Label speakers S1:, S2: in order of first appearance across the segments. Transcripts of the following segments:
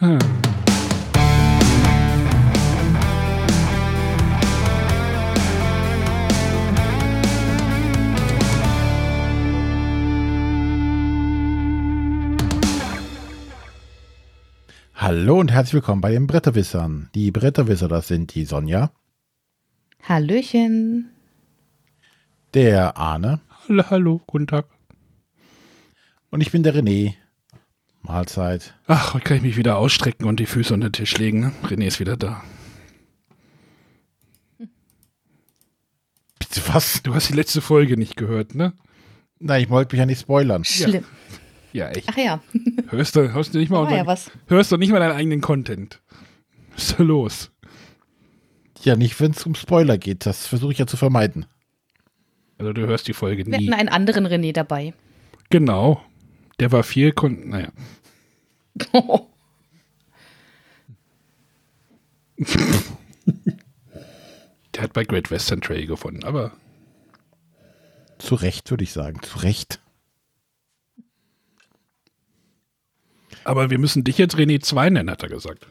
S1: Hm.
S2: Hallo und herzlich willkommen bei den Bretterwissern. Die Bretterwisser, das sind die Sonja,
S3: Hallöchen.
S2: der Arne
S1: Hallo, hallo, guten Tag.
S2: und ich bin der René. Mahlzeit.
S1: Ach, heute kann ich mich wieder ausstrecken und die Füße unter den Tisch legen. ne? René ist wieder da.
S2: Bitte was?
S1: Du hast die letzte Folge nicht gehört, ne?
S2: Nein, ich wollte mich ja nicht spoilern.
S3: Schlimm.
S1: Ja, echt.
S3: Ach ja,
S1: Hörst du, hörst du nicht mal,
S3: war ja was.
S1: hörst du nicht mal deinen eigenen Content? Was ist da los?
S2: Ja, nicht, wenn es um Spoiler geht. Das versuche ich ja zu vermeiden.
S1: Also du hörst die Folge
S3: Wir
S1: nie.
S3: hatten einen anderen René dabei.
S1: Genau. Der war viel, kon naja. Der hat bei Great Western Trail gewonnen, aber
S2: Zu Recht, würde ich sagen. Zu Recht.
S1: aber wir müssen dich jetzt René 2 nennen, hat er gesagt.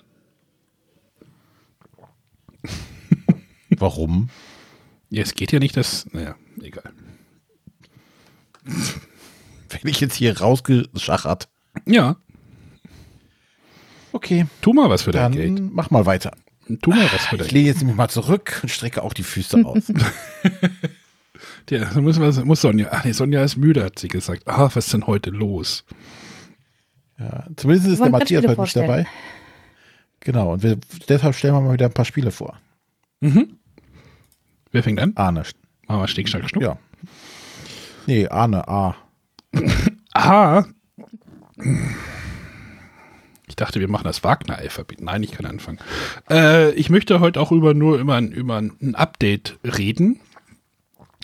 S2: Warum?
S1: Ja, es geht ja nicht, dass. Naja, egal.
S2: Wenn ich jetzt hier rausgeschachert.
S1: Ja,
S2: Okay,
S1: tu mal was für dein
S2: dann
S1: Geld.
S2: mach mal weiter.
S1: Tu mal was für dein
S2: Ich lehne jetzt nämlich mal zurück und strecke auch die Füße aus.
S1: Ja, muss, was, muss Sonja. Ach nee, Sonja ist müde, hat sie gesagt. Ah, was ist denn heute los?
S2: ja, zumindest ist der Matthias nicht
S3: vorstellen.
S2: dabei. Genau, und wir, deshalb stellen wir mal wieder ein paar Spiele vor.
S1: Mhm. Wer fängt an?
S2: Arne.
S1: Machen wir Stick, Schnack, Schnuck.
S2: Ja. Nee, Arne, A.
S1: Aha. Ich dachte, wir machen das Wagner-Alphabet. Nein, ich kann anfangen. Äh, ich möchte heute auch über nur über, über ein Update reden.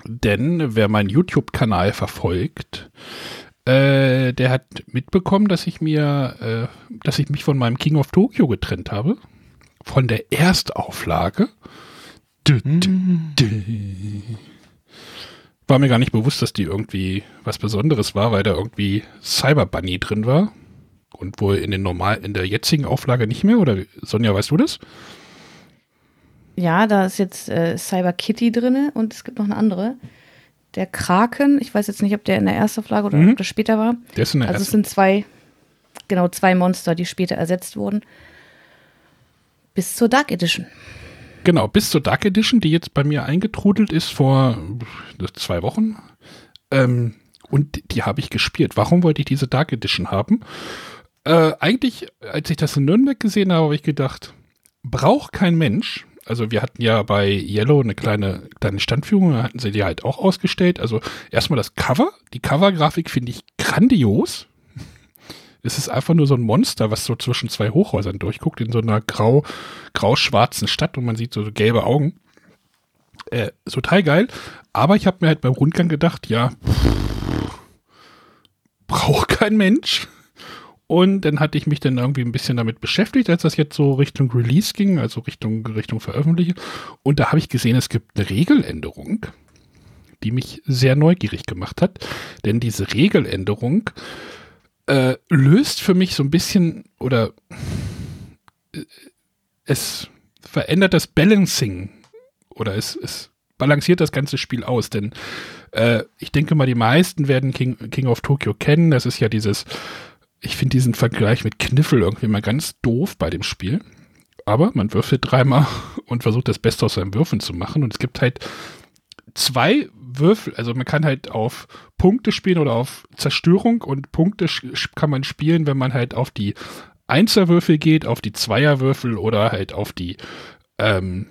S1: Denn wer meinen YouTube-Kanal verfolgt, äh, der hat mitbekommen, dass ich mir, äh, dass ich mich von meinem King of Tokyo getrennt habe. Von der Erstauflage. Dü, dü, dü. War mir gar nicht bewusst, dass die irgendwie was Besonderes war, weil da irgendwie Cyber Bunny drin war. Und wohl in den normal, in der jetzigen Auflage nicht mehr, oder Sonja, weißt du das?
S3: Ja, da ist jetzt äh, Cyber Kitty drin und es gibt noch eine andere. Der Kraken, ich weiß jetzt nicht, ob der in der ersten Auflage oder
S1: Mhm.
S3: ob das später war.
S1: Der ist in der
S3: Also es sind zwei, genau zwei Monster, die später ersetzt wurden. Bis zur Dark Edition.
S1: Genau, bis zur Dark Edition, die jetzt bei mir eingetrudelt ist vor zwei Wochen. Ähm, und die habe ich gespielt. Warum wollte ich diese Dark Edition haben? Äh, eigentlich, als ich das in Nürnberg gesehen habe, habe ich gedacht, braucht kein Mensch. Also wir hatten ja bei Yellow eine kleine, kleine Standführung, da hatten sie die halt auch ausgestellt. Also erstmal das Cover. Die Covergrafik finde ich grandios. Es ist einfach nur so ein Monster, was so zwischen zwei Hochhäusern durchguckt, in so einer grau, grau-schwarzen Stadt und man sieht so gelbe Augen. Äh, total geil. Aber ich habe mir halt beim Rundgang gedacht, ja, braucht kein Mensch. Und dann hatte ich mich dann irgendwie ein bisschen damit beschäftigt, als das jetzt so Richtung Release ging, also Richtung, Richtung Veröffentlichung. Und da habe ich gesehen, es gibt eine Regeländerung, die mich sehr neugierig gemacht hat. Denn diese Regeländerung äh, löst für mich so ein bisschen oder äh, es verändert das Balancing oder es, es balanciert das ganze Spiel aus, denn äh, ich denke mal, die meisten werden King, King of Tokyo kennen. Das ist ja dieses, ich finde diesen Vergleich mit Kniffel irgendwie mal ganz doof bei dem Spiel. Aber man würfelt dreimal und versucht das Beste aus seinen Würfeln zu machen. Und es gibt halt zwei Würfel, also man kann halt auf Punkte spielen oder auf Zerstörung und Punkte kann man spielen, wenn man halt auf die Einserwürfel geht, auf die Zweierwürfel oder halt auf die ähm,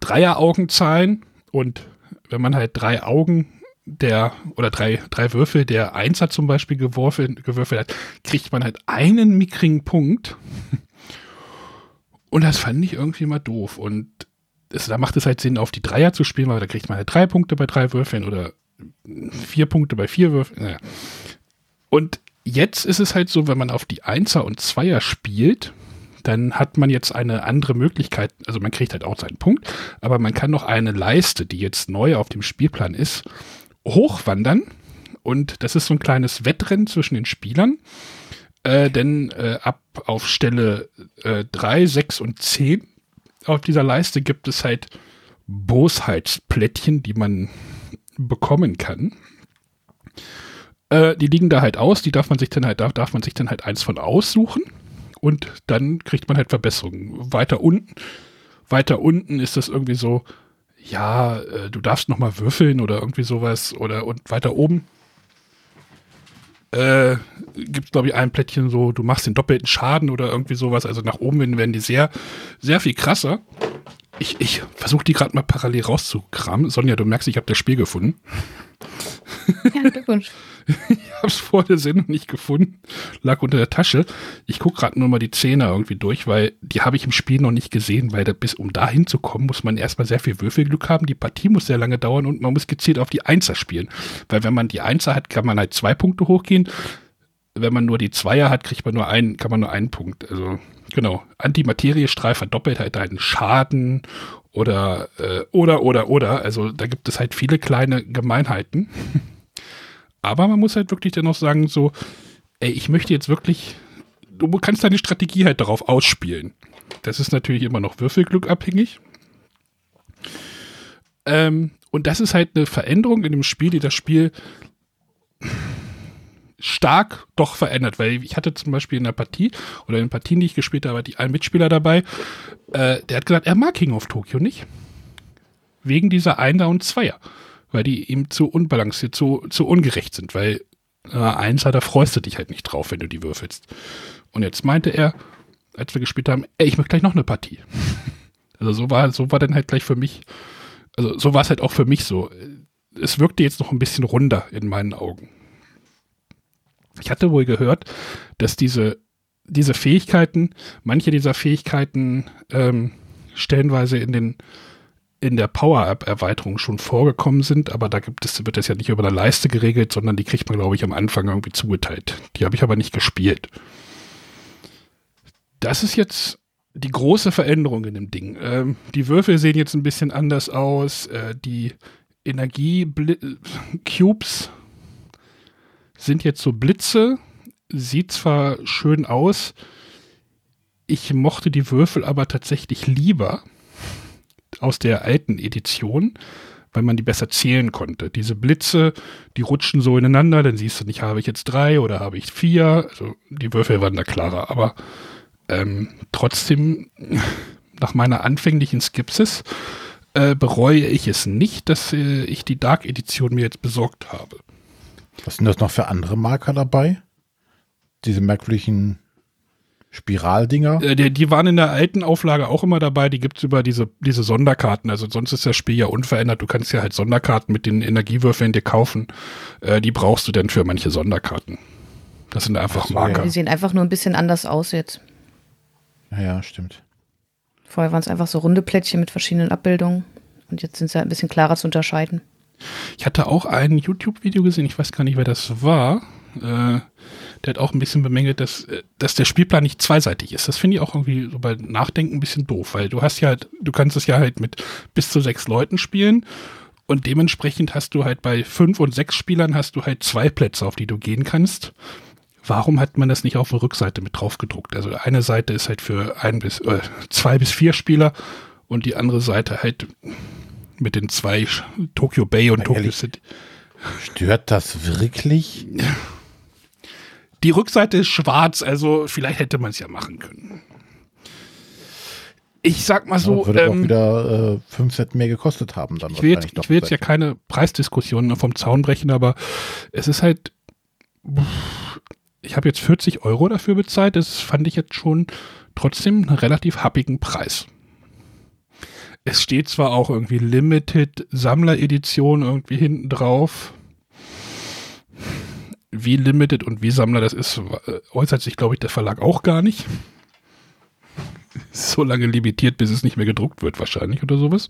S1: Dreieraugenzahlen und wenn man halt drei Augen der oder drei, drei Würfel der Einser zum Beispiel geworfen, gewürfelt hat, kriegt man halt einen mickrigen Punkt. Und das fand ich irgendwie mal doof. Und es, da macht es halt Sinn, auf die Dreier zu spielen, weil da kriegt man halt drei Punkte bei drei Würfeln oder vier Punkte bei vier Würfeln. Naja. Und jetzt ist es halt so, wenn man auf die Einser und Zweier spielt, dann hat man jetzt eine andere Möglichkeit. Also man kriegt halt auch seinen Punkt, aber man kann noch eine Leiste, die jetzt neu auf dem Spielplan ist, hochwandern. Und das ist so ein kleines Wettrennen zwischen den Spielern. Äh, denn äh, ab auf Stelle äh, 3, 6 und 10 auf dieser Leiste gibt es halt Bosheitsplättchen, die man bekommen kann. Äh, die liegen da halt aus, die darf man sich dann halt, darf, darf man sich dann halt eins von aussuchen und dann kriegt man halt Verbesserungen. Weiter unten, weiter unten ist das irgendwie so, ja, äh, du darfst nochmal würfeln oder irgendwie sowas oder und weiter oben äh, gibt es, glaube ich, ein Plättchen so, du machst den doppelten Schaden oder irgendwie sowas. Also nach oben hin werden die sehr, sehr viel krasser. Ich, ich versuche die gerade mal parallel rauszukramen. Sonja, du merkst, ich habe das Spiel gefunden. Glückwunsch. ich habe es vor der Sendung nicht gefunden. Lag unter der Tasche. Ich gucke gerade nur mal die Zähne irgendwie durch, weil die habe ich im Spiel noch nicht gesehen, weil da, bis um da hinzukommen, muss man erstmal sehr viel Würfelglück haben. Die Partie muss sehr lange dauern und man muss gezielt auf die Einser spielen. Weil wenn man die Einser hat, kann man halt zwei Punkte hochgehen. Wenn man nur die Zweier hat, kriegt man nur einen, kann man nur einen Punkt. Also genau. Antimateriestreif verdoppelt halt einen Schaden oder äh, oder oder oder. Also da gibt es halt viele kleine Gemeinheiten. Aber man muss halt wirklich dennoch sagen, so, ey, ich möchte jetzt wirklich, du kannst deine Strategie halt darauf ausspielen. Das ist natürlich immer noch Würfelglück abhängig. Ähm, und das ist halt eine Veränderung in dem Spiel, die das Spiel stark doch verändert, weil ich hatte zum Beispiel in der Partie oder in den Partien, die ich gespielt habe, die einen Mitspieler dabei, äh, der hat gesagt, er mag King of Tokyo nicht. Wegen dieser Einer und Zweier weil die ihm zu unbalanciert, zu, zu ungerecht sind, weil äh, Einser, da freust du dich halt nicht drauf, wenn du die würfelst. Und jetzt meinte er, als wir gespielt haben, ey, ich möchte gleich noch eine Partie. also so war, so war dann halt gleich für mich, also so war es halt auch für mich so. Es wirkte jetzt noch ein bisschen runder in meinen Augen. Ich hatte wohl gehört, dass diese, diese Fähigkeiten, manche dieser Fähigkeiten ähm, stellenweise in den in der Power-App-Erweiterung schon vorgekommen sind, aber da gibt es, wird das ja nicht über eine Leiste geregelt, sondern die kriegt man, glaube ich, am Anfang irgendwie zugeteilt. Die habe ich aber nicht gespielt. Das ist jetzt die große Veränderung in dem Ding. Ähm, die Würfel sehen jetzt ein bisschen anders aus. Äh, die Energie-Cubes sind jetzt so Blitze. Sieht zwar schön aus, ich mochte die Würfel aber tatsächlich lieber aus der alten Edition, weil man die besser zählen konnte. Diese Blitze, die rutschen so ineinander, dann siehst du nicht, habe ich jetzt drei oder habe ich vier. Also die Würfel waren da klarer, aber ähm, trotzdem, nach meiner anfänglichen Skepsis, äh, bereue ich es nicht, dass äh, ich die Dark Edition mir jetzt besorgt habe.
S2: Was sind das noch für andere Marker dabei? Diese merkwürdigen Spiraldinger?
S1: Äh, die, die, waren in der alten Auflage auch immer dabei. Die gibt es über diese, diese Sonderkarten. Also sonst ist das Spiel ja unverändert. Du kannst ja halt Sonderkarten mit den Energiewürfeln dir kaufen. Äh, die brauchst du dann für manche Sonderkarten. Das sind einfach so, Marker.
S3: Die sehen einfach nur ein bisschen anders aus jetzt.
S2: Ja, ja stimmt.
S3: Vorher waren es einfach so runde Plättchen mit verschiedenen Abbildungen. Und jetzt sind sie ein bisschen klarer zu unterscheiden.
S1: Ich hatte auch ein YouTube-Video gesehen, ich weiß gar nicht, wer das war. Äh, der hat auch ein bisschen bemängelt, dass, äh, dass der Spielplan nicht zweiseitig ist. Das finde ich auch irgendwie so bei Nachdenken ein bisschen doof, weil du hast ja halt, du kannst es ja halt mit bis zu sechs Leuten spielen und dementsprechend hast du halt bei fünf und sechs Spielern hast du halt zwei Plätze, auf die du gehen kannst. Warum hat man das nicht auf der Rückseite mit drauf gedruckt? Also eine Seite ist halt für ein bis äh, zwei bis vier Spieler und die andere Seite halt mit den zwei Tokyo Bay und Tokyo City.
S2: Stört das wirklich?
S1: Die Rückseite ist schwarz, also vielleicht hätte man es ja machen können. Ich sag mal so.
S2: Ja, würde ähm, auch wieder äh, 5 Cent mehr gekostet haben. Dann
S1: ich will jetzt, ich will jetzt ja keine Preisdiskussion vom Zaun brechen, aber es ist halt. Ich habe jetzt 40 Euro dafür bezahlt. Das fand ich jetzt schon trotzdem einen relativ happigen Preis. Es steht zwar auch irgendwie Limited Sammler-Edition irgendwie hinten drauf wie Limited und wie Sammler das ist, äh, äußert sich, glaube ich, der Verlag auch gar nicht. so lange limitiert, bis es nicht mehr gedruckt wird, wahrscheinlich oder sowas.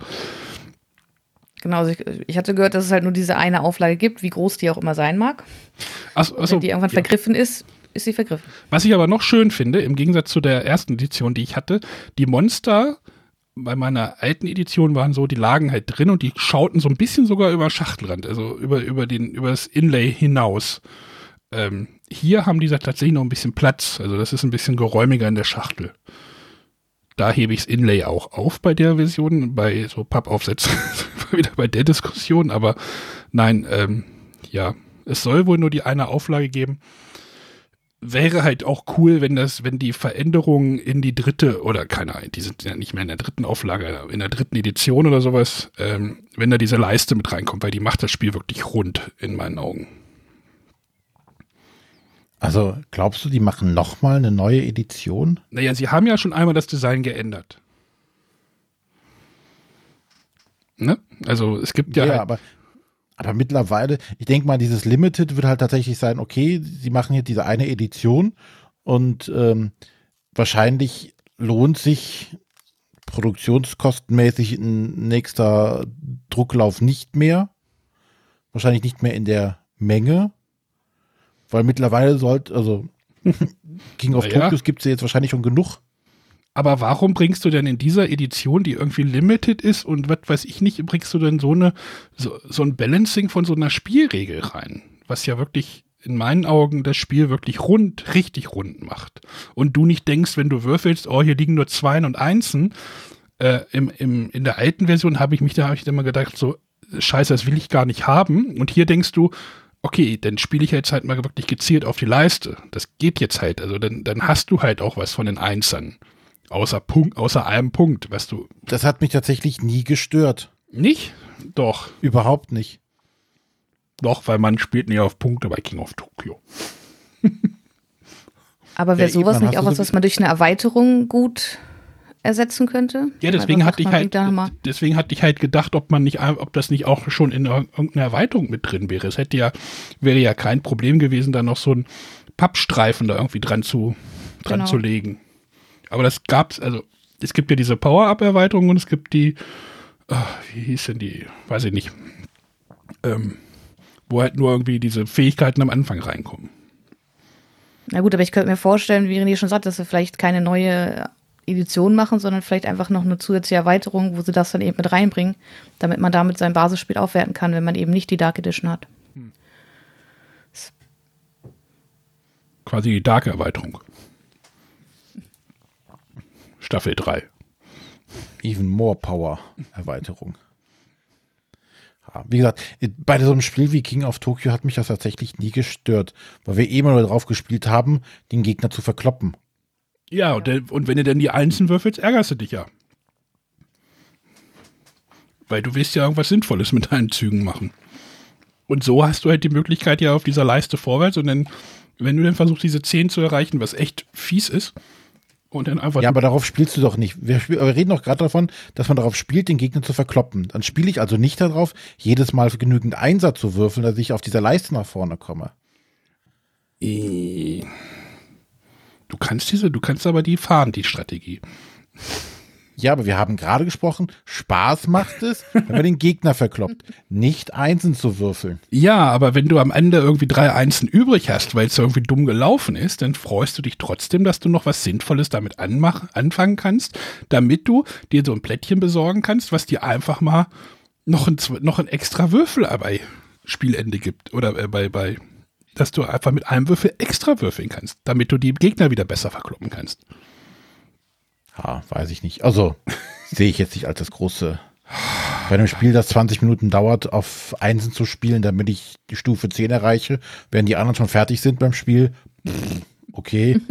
S3: Genau, also ich, hatte gehört, dass es halt nur diese eine Auflage gibt, wie groß die auch immer sein mag.
S1: Achso, achso,
S3: Wenn die irgendwann ja. vergriffen ist, ist sie vergriffen.
S1: Was ich aber noch schön finde, im Gegensatz zu der ersten Edition, die ich hatte, die Monster bei meiner alten Edition waren so, die lagen halt drin und die schauten so ein bisschen sogar über Schachtelrand, also über, über, den, über das Inlay hinaus. Ähm, hier haben die tatsächlich noch ein bisschen Platz. Also das ist ein bisschen geräumiger in der Schachtel. Da hebe ich das Inlay auch auf bei der Version, bei so Pappaufsätzen, wieder bei der Diskussion, aber nein, ähm, ja, es soll wohl nur die eine Auflage geben. Wäre halt auch cool, wenn das, wenn die Veränderungen in die dritte oder keine Ahnung, die sind ja nicht mehr in der dritten Auflage, in der dritten Edition oder sowas, ähm, wenn da diese Leiste mit reinkommt, weil die macht das Spiel wirklich rund in meinen Augen.
S2: Also glaubst du, die machen nochmal eine neue Edition?
S1: Naja, sie haben ja schon einmal das Design geändert. Ne? Also es gibt ja.
S2: Ja,
S1: halt,
S2: aber, aber mittlerweile, ich denke mal, dieses Limited wird halt tatsächlich sein, okay, sie machen jetzt diese eine Edition und ähm, wahrscheinlich lohnt sich produktionskostenmäßig ein nächster Drucklauf nicht mehr. Wahrscheinlich nicht mehr in der Menge. Weil mittlerweile sollte, also King of
S1: Naja.
S2: Tokyos gibt es ja jetzt wahrscheinlich schon genug.
S1: Aber warum bringst du denn in dieser Edition, die irgendwie limited ist und was weiß ich nicht, bringst du denn so eine so, so ein Balancing von so einer Spielregel rein, was ja wirklich in meinen Augen das Spiel wirklich rund, richtig rund macht. Und du nicht denkst, wenn du würfelst, oh, hier liegen nur Zweien und Einsen. Äh, im, im, in der alten Version habe ich mich da hab ich immer gedacht, so, scheiße, das will ich gar nicht haben. Und hier denkst du, okay, dann spiele ich jetzt halt mal wirklich gezielt auf die Leiste. Das geht jetzt halt. Also dann, dann hast du halt auch was von den Einsern. Außer Punkt, außer einem Punkt, weißt du.
S2: Das hat mich tatsächlich nie gestört.
S1: Nicht? Doch.
S2: Überhaupt nicht.
S1: Doch, weil man spielt nicht auf Punkte bei King of Tokyo.
S3: Aber wäre
S2: Ja,
S3: sowas
S2: eben,
S3: nicht auch was, was man durch eine Erweiterung gut ersetzen könnte?
S1: Ja, deswegen hatte ich halt, deswegen hatte ich halt gedacht, ob man nicht, ob das nicht auch schon in ir- irgendeiner Erweiterung mit drin wäre. Es hätte ja, wäre ja kein Problem gewesen, da noch so einen Pappstreifen da irgendwie dran zu, dran
S3: Genau.
S1: zu legen. Aber das gab's, also, es gibt ja diese Power-Up-Erweiterung und es gibt die, ah, wie hieß denn die, weiß ich nicht, ähm, wo halt nur irgendwie diese Fähigkeiten am Anfang reinkommen.
S3: Na gut, aber ich könnte mir vorstellen, wie René schon sagt, dass sie vielleicht keine neue Edition machen, sondern vielleicht einfach noch eine zusätzliche Erweiterung, wo sie das dann eben mit reinbringen, damit man damit sein Basisspiel aufwerten kann, wenn man eben nicht die Dark Edition hat.
S1: Quasi die Dark-Erweiterung. Staffel 3.
S2: Even More Power Erweiterung. Ja, wie gesagt, bei so einem Spiel wie King of Tokyo hat mich das tatsächlich nie gestört, weil wir eh immer nur drauf gespielt haben, den Gegner zu verkloppen.
S1: Ja, und, der- und wenn du denn die Einsen würfelst, ärgerst du dich ja. Weil du willst ja irgendwas Sinnvolles mit deinen Zügen machen. Und so hast du halt die Möglichkeit ja auf dieser Leiste vorwärts und dann, wenn du dann versuchst, diese 10 zu erreichen, was echt fies ist, und dann einfach.
S2: Ja, aber darauf spielst du doch nicht. Wir, spiel, wir reden doch gerade davon, dass man darauf spielt, den Gegner zu verkloppen. Dann spiele ich also nicht darauf, jedes Mal genügend Einsatz zu würfeln, dass ich auf dieser Leiste nach vorne komme.
S1: Du kannst diese, du kannst aber die fahren, die Strategie.
S2: Ja, aber wir haben gerade gesprochen, Spaß macht es, wenn man den Gegner verkloppt. Nicht Einsen zu würfeln.
S1: Ja, aber wenn du am Ende irgendwie drei Einsen übrig hast, weil es irgendwie dumm gelaufen ist, dann freust du dich trotzdem, dass du noch was Sinnvolles damit anmach, anfangen kannst, damit du dir so ein Plättchen besorgen kannst, was dir einfach mal noch ein, noch ein extra Würfel bei Spielende gibt. Oder äh, bei, bei, dass du einfach mit einem Würfel extra würfeln kannst, damit du die Gegner wieder besser verkloppen kannst.
S2: Ja, weiß ich nicht. Also sehe ich jetzt nicht als das große. Bei einem Spiel, das 20 Minuten dauert, auf Einsen zu spielen, damit ich die Stufe 10 erreiche, während die anderen schon fertig sind beim Spiel. pff, Okay.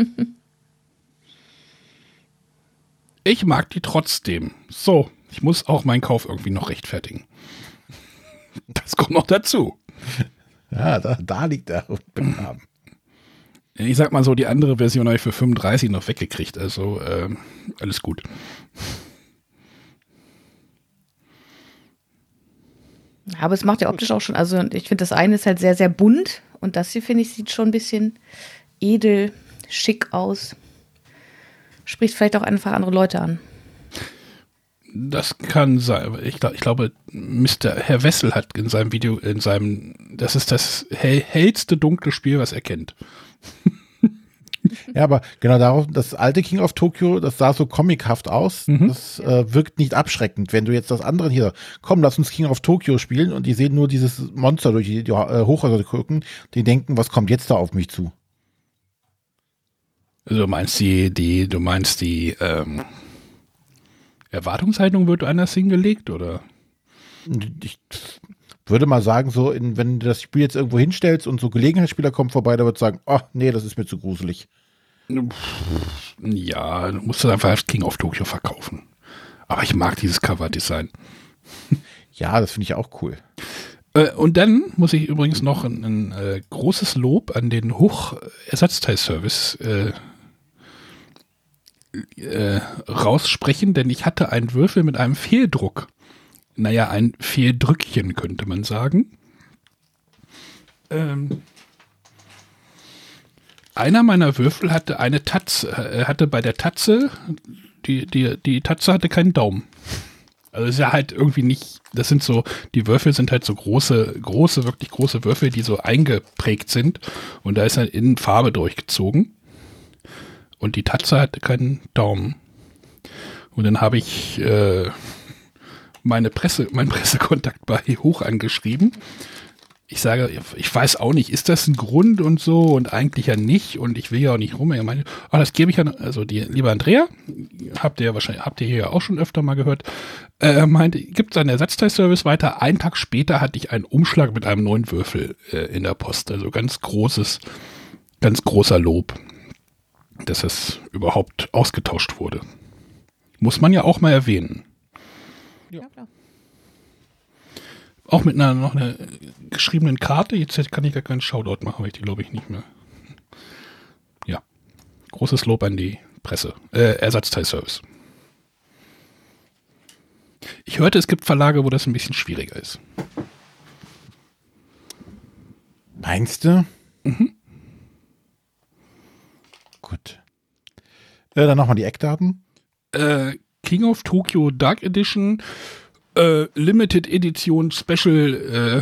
S1: Ich mag die trotzdem. So, ich muss auch meinen Kauf irgendwie noch rechtfertigen. Das kommt noch dazu.
S2: Ja, da, da liegt der Begraben.
S1: Ich sag mal so, die andere Version habe ich für 35 noch weggekriegt. Also ähm, alles gut.
S3: Aber es macht ja optisch auch schon, also ich finde, das eine ist halt sehr, sehr bunt und das hier, finde ich, sieht schon ein bisschen edel, schick aus. Spricht vielleicht auch einfach andere Leute an.
S1: Das kann sein. Ich, glaub, ich glaube, Mr. Herr Wessel hat in seinem Video, in seinem, das ist das hell, hellste dunkle Spiel, was er kennt.
S2: Ja, aber genau darauf, das alte King of Tokyo, das sah so comichaft aus. Das äh, wirkt nicht abschreckend. Wenn du jetzt das andere hier, komm, lass uns King of Tokyo spielen und die sehen nur dieses Monster durch die, die äh, Hochhäuser gucken, die denken, was kommt jetzt da auf mich zu?
S1: Also du meinst die, die, du meinst die ähm, Erwartungshaltung wird anders hingelegt, oder?
S2: Ich würde mal sagen, so, in, wenn du das Spiel jetzt irgendwo hinstellst und so Gelegenheitsspieler kommen vorbei, da wird sagen, oh, nee, das ist mir zu gruselig.
S1: Ja, du musst es einfach King of Tokyo verkaufen. Aber ich mag dieses Cover-Design.
S2: Ja, das finde ich auch cool.
S1: Äh, und dann muss ich übrigens noch ein, ein äh, großes Lob an den Hoch-Ersatzteilservice äh, äh, raussprechen, denn ich hatte einen Würfel mit einem Fehldruck. Naja, ein Fehldrückchen könnte man sagen. Ähm, einer meiner Würfel hatte eine Tatze, äh, hatte bei der Tatze, die, die, die Tatze hatte keinen Daumen. Also ist ja halt irgendwie nicht, das sind so, die Würfel sind halt so große, große, wirklich große Würfel, die so eingeprägt sind und da ist halt innen Farbe durchgezogen. Und die Tatze hatte keinen Daumen. Und dann habe ich äh, meine Presse, meinen Pressekontakt bei Hoch angeschrieben ich sage, ich weiß auch nicht, ist das ein Grund und so und eigentlich ja nicht und ich will ja auch nicht rum. Er meinte, oh, das gebe ich ja, also die, lieber Andrea, habt ihr ja wahrscheinlich, habt ihr hier ja auch schon öfter mal gehört, äh, er meinte, gibt es einen Ersatzteilservice weiter. Einen Tag später hatte ich einen Umschlag mit einem neuen Würfel äh, in der Post. Also ganz großes, ganz großer Lob, dass es überhaupt ausgetauscht wurde. Muss man ja auch mal erwähnen. Ja, klar. Auch mit einer noch einer geschriebenen Karte. Jetzt kann ich gar keinen Shoutout machen, weil ich die glaube ich nicht mehr. Ja. Großes Lob an die Presse. Äh, Ersatzteilservice. Ich hörte, es gibt Verlage, wo das ein bisschen schwieriger ist.
S2: Meinst du? Mhm. Gut. Äh, dann nochmal die Eckdaten.
S1: Äh, King of Tokyo Dark Edition äh, Limited Edition Special, äh,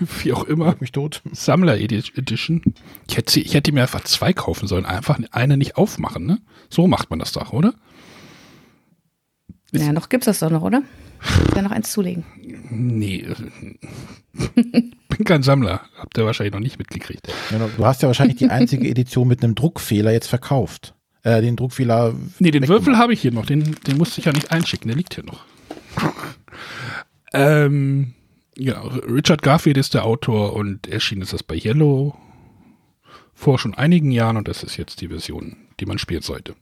S1: wie auch immer.
S2: Mich tot.
S1: Sammler Edition. Ich hätte, ich hätte mir einfach zwei kaufen sollen. Einfach eine nicht aufmachen, ne? So macht man das doch, oder?
S3: Ja, noch gibt es das doch noch, oder? Ich noch eins zulegen.
S1: Nee. Bin kein Sammler. Habt ihr wahrscheinlich noch nicht mitgekriegt.
S2: Ja, du hast ja wahrscheinlich die einzige Edition mit einem Druckfehler jetzt verkauft. Äh, den Druckfehler.
S1: Nee, den Würfel habe ich hier noch. Den, den musste ich ja nicht einschicken. Der liegt hier noch. Ähm, ja, Richard Garfield ist der Autor und erschienen ist das bei Yellow vor schon einigen Jahren und das ist jetzt die Version, die man spielen sollte.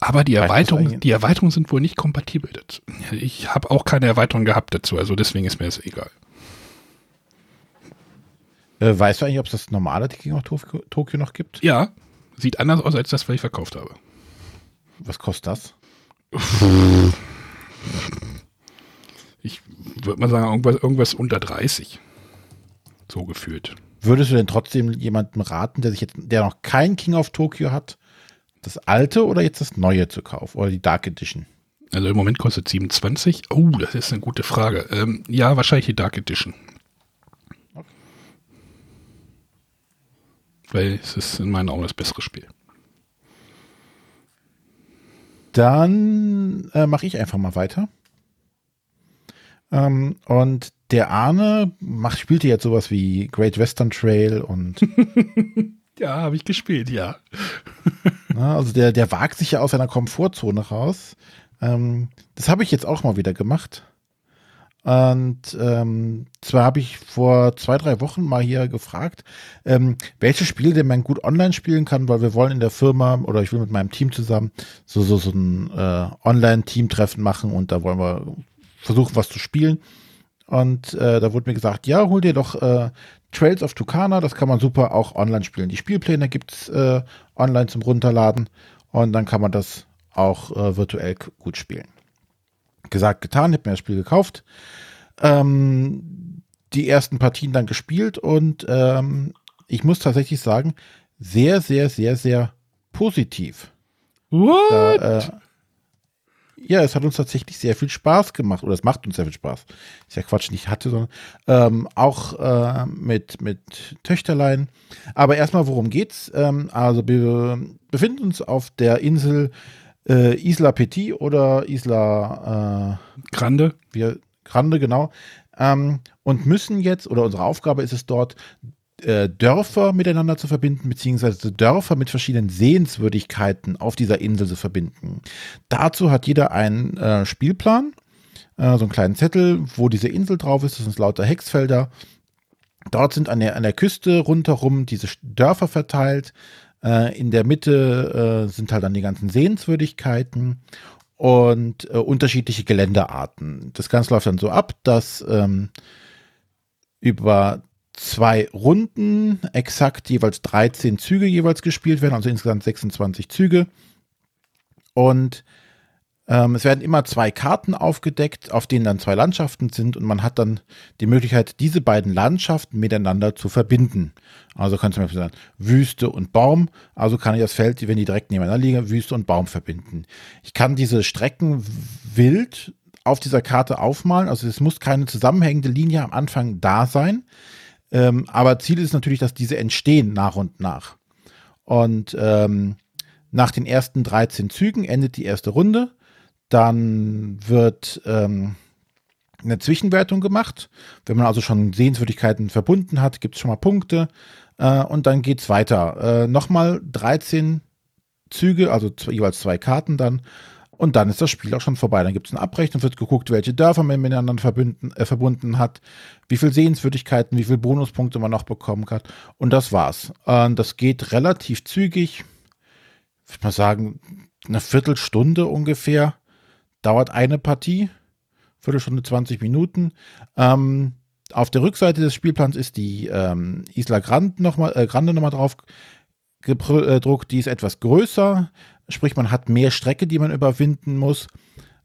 S1: Aber die Erweiterungen, die Erweiterungen sind wohl nicht kompatibel dazu. Ich habe auch keine Erweiterung gehabt dazu, also deswegen ist mir das egal.
S2: Äh, weißt du eigentlich, ob es das normale King of Tokyo noch gibt?
S1: Ja, sieht anders aus als das, was ich verkauft habe.
S2: Was kostet das?
S1: Ich würde mal sagen, irgendwas, irgendwas unter 30. So gefühlt.
S2: Würdest du denn trotzdem jemandem raten, der sich jetzt, der noch kein King of Tokyo hat, das alte oder jetzt das neue zu kaufen oder die Dark Edition?
S1: Also im Moment kostet 27. Oh, das ist eine gute Frage. Ähm, ja, wahrscheinlich die Dark Edition. Okay. Weil es ist in meinen Augen das bessere Spiel.
S2: Dann äh, mache ich einfach mal weiter. Ähm, und der Arne macht, spielte jetzt sowas wie Great Western Trail und.
S1: ja, habe ich gespielt, ja.
S2: Na, also der, der wagt sich ja aus seiner Komfortzone raus. Ähm, das habe ich jetzt auch mal wieder gemacht. Und ähm, zwar habe ich vor zwei, drei Wochen mal hier gefragt, ähm, welche Spiele denn man gut online spielen kann, weil wir wollen in der Firma oder ich will mit meinem Team zusammen so, so, so ein äh, Online-Team-Treffen machen und da wollen wir versuchen, was zu spielen. Und äh, da wurde mir gesagt, ja, hol dir doch äh, Trails of Tucana, das kann man super auch online spielen. Die Spielpläne gibt's äh, online zum Runterladen und dann kann man das auch äh, virtuell gut spielen gesagt, getan, habe mir das Spiel gekauft. Ähm, die ersten Partien dann gespielt und ähm, ich muss tatsächlich sagen, sehr, sehr, sehr, sehr positiv.
S1: What? Da, äh,
S2: ja, es hat uns tatsächlich sehr viel Spaß gemacht, oder es macht uns sehr viel Spaß. Ist ja Quatsch, nicht hatte, sondern ähm, auch äh, mit, mit Töchterlein. Aber erstmal, worum geht's? Ähm, also wir befinden uns auf der Insel äh, Isla Petit oder Isla
S1: äh, Grande.
S2: Wir, Grande, genau. Ähm, und müssen jetzt, oder unsere Aufgabe ist es dort, äh, Dörfer miteinander zu verbinden, beziehungsweise Dörfer mit verschiedenen Sehenswürdigkeiten auf dieser Insel zu verbinden. Dazu hat jeder einen äh, Spielplan, äh, so einen kleinen Zettel, wo diese Insel drauf ist. Das sind lauter Hexfelder. Dort sind an der, an der Küste rundherum diese Dörfer verteilt. Äh, in der Mitte äh, sind halt dann die ganzen Sehenswürdigkeiten und äh, unterschiedliche Geländearten. Das Ganze läuft dann so ab, dass ähm, über zwei Runden exakt jeweils 13 Züge jeweils gespielt werden, also insgesamt 26 Züge. Und ähm, es werden immer zwei Karten aufgedeckt, auf denen dann zwei Landschaften sind und man hat dann die Möglichkeit, diese beiden Landschaften miteinander zu verbinden. Also kann zum Beispiel sagen, Wüste und Baum. Also kann ich das Feld, wenn die direkt nebeneinander liegen, Wüste und Baum verbinden. Ich kann diese Strecken wild auf dieser Karte aufmalen. Also es muss keine zusammenhängende Linie am Anfang da sein. Ähm, aber Ziel ist natürlich, dass diese entstehen nach und nach. Und ähm, nach den ersten 13 Zügen endet die erste Runde. Dann wird ähm, eine Zwischenwertung gemacht. Wenn man also schon Sehenswürdigkeiten verbunden hat, gibt es schon mal Punkte. Äh, und dann geht es weiter. Äh, Nochmal 13 Züge, also jeweils zwei Karten dann. Und dann ist das Spiel auch schon vorbei. Dann gibt es eine Abrechnung, wird geguckt, welche Dörfer man miteinander verbunden, äh, verbunden hat, wie viel Sehenswürdigkeiten, wie viele Bonuspunkte man noch bekommen hat. Und das war's. Äh, das geht relativ zügig. Ich würde mal sagen, eine Viertelstunde ungefähr dauert eine Partie, Viertelstunde, 20 Minuten. Ähm, auf der Rückseite des Spielplans ist die ähm, Isla Grande nochmal äh, Grande noch drauf gedruckt. Die ist etwas größer, sprich man hat mehr Strecke, die man überwinden muss.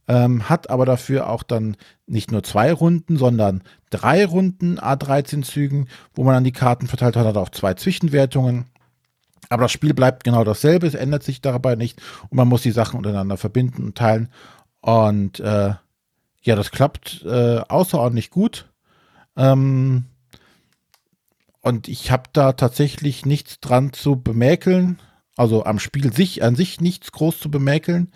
S2: Ähm, hat aber dafür auch dann nicht nur zwei Runden, sondern drei Runden A13 Zügen, wo man dann die Karten verteilt hat, hat auch zwei Zwischenwertungen. Aber das Spiel bleibt genau dasselbe, es ändert sich dabei nicht und man muss die Sachen untereinander verbinden und teilen. Und äh, ja, das klappt äh, außerordentlich gut. Ähm, und ich habe da tatsächlich nichts dran zu bemäkeln. Also am Spiel sich, an sich nichts groß zu bemäkeln.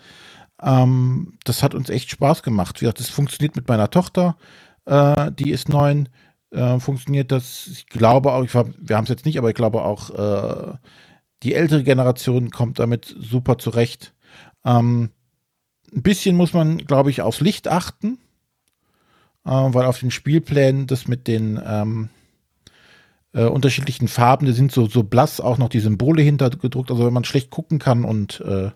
S2: Ähm, das hat uns echt Spaß gemacht. Wie gesagt, das funktioniert mit meiner Tochter. Äh, die ist neun. Äh, funktioniert das, ich glaube auch, ich, wir haben es jetzt nicht, aber ich glaube auch, äh, die ältere Generation kommt damit super zurecht. Ähm, ein bisschen muss man, glaube ich, aufs Licht achten, äh, weil auf den Spielplänen das mit den ähm, äh, unterschiedlichen Farben, die sind so, so blass, auch noch die Symbole hintergedruckt. Also wenn man schlecht gucken kann und äh,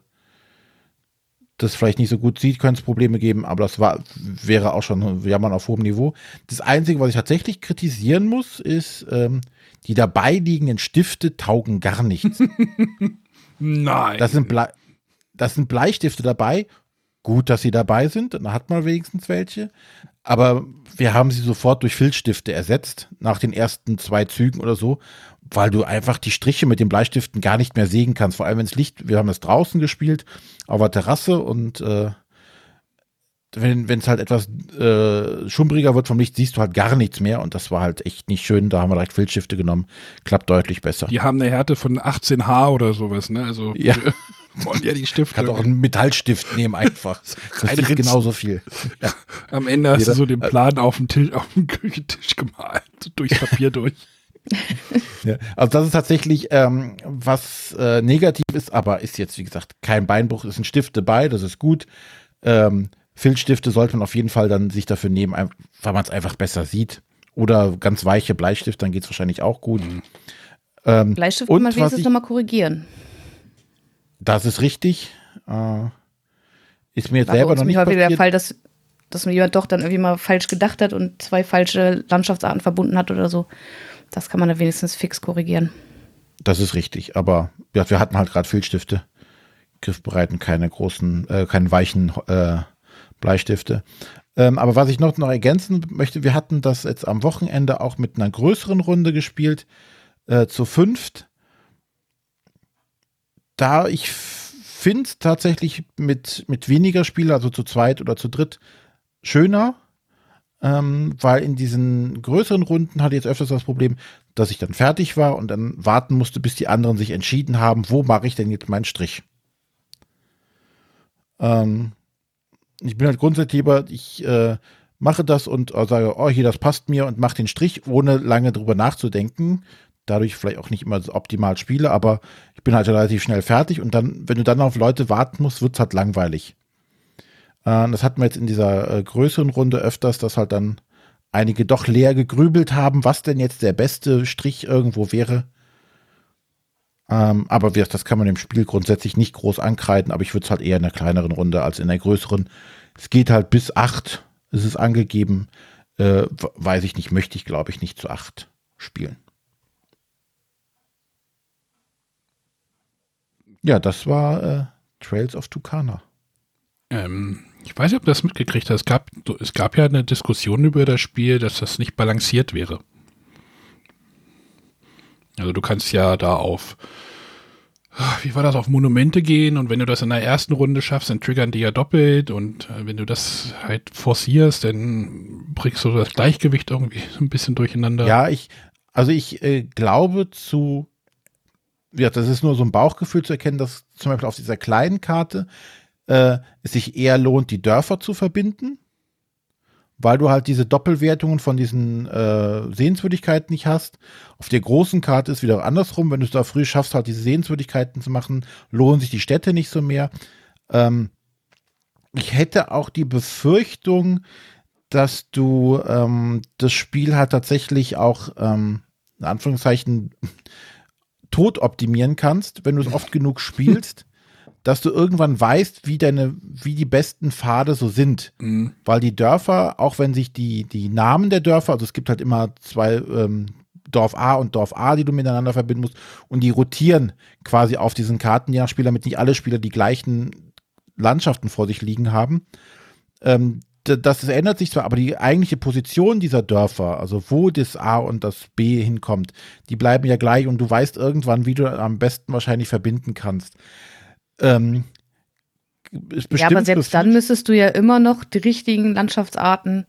S2: das vielleicht nicht so gut sieht, könnte es Probleme geben, aber das war, wäre auch schon Jammern auf hohem Niveau. Das Einzige, was ich tatsächlich kritisieren muss, ist, ähm, die dabei liegenden Stifte taugen gar nichts.
S1: Nein.
S2: Das sind, das sind Bleistifte dabei gut, dass sie dabei sind, dann hat man wenigstens welche. Aber wir haben sie sofort durch Filzstifte ersetzt, nach den ersten zwei Zügen oder so, weil du einfach die Striche mit den Bleistiften gar nicht mehr sehen kannst. Vor allem, wenn es Licht, wir haben es draußen gespielt, auf der Terrasse und äh, wenn es halt etwas äh, schummriger wird vom Licht, siehst du halt gar nichts mehr und das war halt echt nicht schön. Da haben wir direkt Filzstifte genommen. Klappt deutlich besser.
S1: Die haben eine Härte von 18H oder sowas, ne? Also
S2: ja.
S1: Wollen ja die Stifte.
S2: Kann auch einen Metallstift nehmen einfach. Das ist genauso viel.
S1: Ja. Am Ende hast Jeder, du so den Plan auf dem Tisch, auf dem Küchentisch gemalt, durchs Papier durch.
S2: Ja, also das ist tatsächlich ähm, was äh, negativ ist, aber ist jetzt wie gesagt kein Beinbruch, ist ein Stift dabei, das ist gut. Ähm, Filzstifte sollte man auf jeden Fall dann sich dafür nehmen, weil man es einfach besser sieht. Oder ganz weiche Bleistift, dann geht es wahrscheinlich auch gut. Mhm.
S3: Ähm, Bleistift kann man wenigstens nochmal korrigieren.
S2: Das ist richtig. Äh, ist mir jetzt War selber noch nicht passiert.
S3: der Fall, dass, dass mir jemand doch dann irgendwie mal falsch gedacht hat und zwei falsche Landschaftsarten verbunden hat oder so. Das kann man dann wenigstens fix korrigieren.
S2: Das ist richtig, aber ja, wir hatten halt gerade Filzstifte griffbereit und keine großen, äh, keinen weichen äh, Bleistifte. Ähm, aber was ich noch, noch ergänzen möchte, wir hatten das jetzt am Wochenende auch mit einer größeren Runde gespielt, äh, zu fünft. Da ich finde tatsächlich mit, mit weniger Spielern, also zu zweit oder zu dritt, schöner, ähm, weil in diesen größeren Runden hatte ich jetzt öfters das Problem, dass ich dann fertig war und dann warten musste, bis die anderen sich entschieden haben, wo mache ich denn jetzt meinen Strich. Ähm, ich bin halt grundsätzlich lieber, ich äh, mache das und äh, sage, oh, hier, das passt mir und mache den Strich, ohne lange drüber nachzudenken. Dadurch vielleicht auch nicht immer so optimal spiele, aber ich bin halt relativ schnell fertig und dann, wenn du dann auf Leute warten musst, wird es halt langweilig. Äh, das hatten wir jetzt in dieser äh, größeren Runde öfters, dass halt dann einige doch leer gegrübelt haben, was denn jetzt der beste Strich irgendwo wäre. Ähm, aber das kann man im Spiel grundsätzlich nicht groß ankreiden, aber ich würde es halt eher in einer kleineren Runde als in der größeren. Es geht halt bis acht, ist es angegeben. Äh, weiß ich nicht, möchte ich glaube ich nicht zu acht spielen. Ja, das war äh, Trails of Tucana.
S1: Ähm, ich weiß nicht, ob du das mitgekriegt hast. Es gab, es gab ja eine Diskussion über das Spiel, dass das nicht balanciert wäre. Also du kannst ja da auf, ah, wie war das, auf Monumente gehen und wenn du das in der ersten Runde schaffst, dann triggern die ja doppelt und äh, wenn du das halt forcierst, dann bringst du das Gleichgewicht irgendwie ein bisschen durcheinander.
S2: Ja, ich, also ich äh, glaube zu, ja, das ist nur so ein Bauchgefühl zu erkennen, dass zum Beispiel auf dieser kleinen Karte äh, es sich eher lohnt, die Dörfer zu verbinden, weil du halt diese Doppelwertungen von diesen äh, Sehenswürdigkeiten nicht hast. Auf der großen Karte ist wieder andersrum, wenn du es da früh schaffst, halt diese Sehenswürdigkeiten zu machen, lohnen sich die Städte nicht so mehr. Ähm, ich hätte auch die Befürchtung, dass du ähm, das Spiel halt tatsächlich auch, ähm, in Anführungszeichen, tot optimieren kannst, wenn du es oft genug spielst dass du irgendwann weißt, wie deine, wie die besten Pfade so sind. Mhm. Weil die Dörfer, auch wenn sich die, die Namen der Dörfer, also es gibt halt immer zwei ähm, Dorf A und Dorf A, die du miteinander verbinden musst, und die rotieren quasi auf diesen Karten ja Spieler, damit nicht alle Spieler die gleichen Landschaften vor sich liegen haben. Ähm, das ändert sich zwar, aber die eigentliche Position dieser Dörfer, also wo das A und das B hinkommt, die bleiben ja gleich und du weißt irgendwann, wie du am besten wahrscheinlich verbinden kannst. Ähm,
S3: ja, aber selbst dann müsstest du ja immer noch die richtigen Landschaftsarten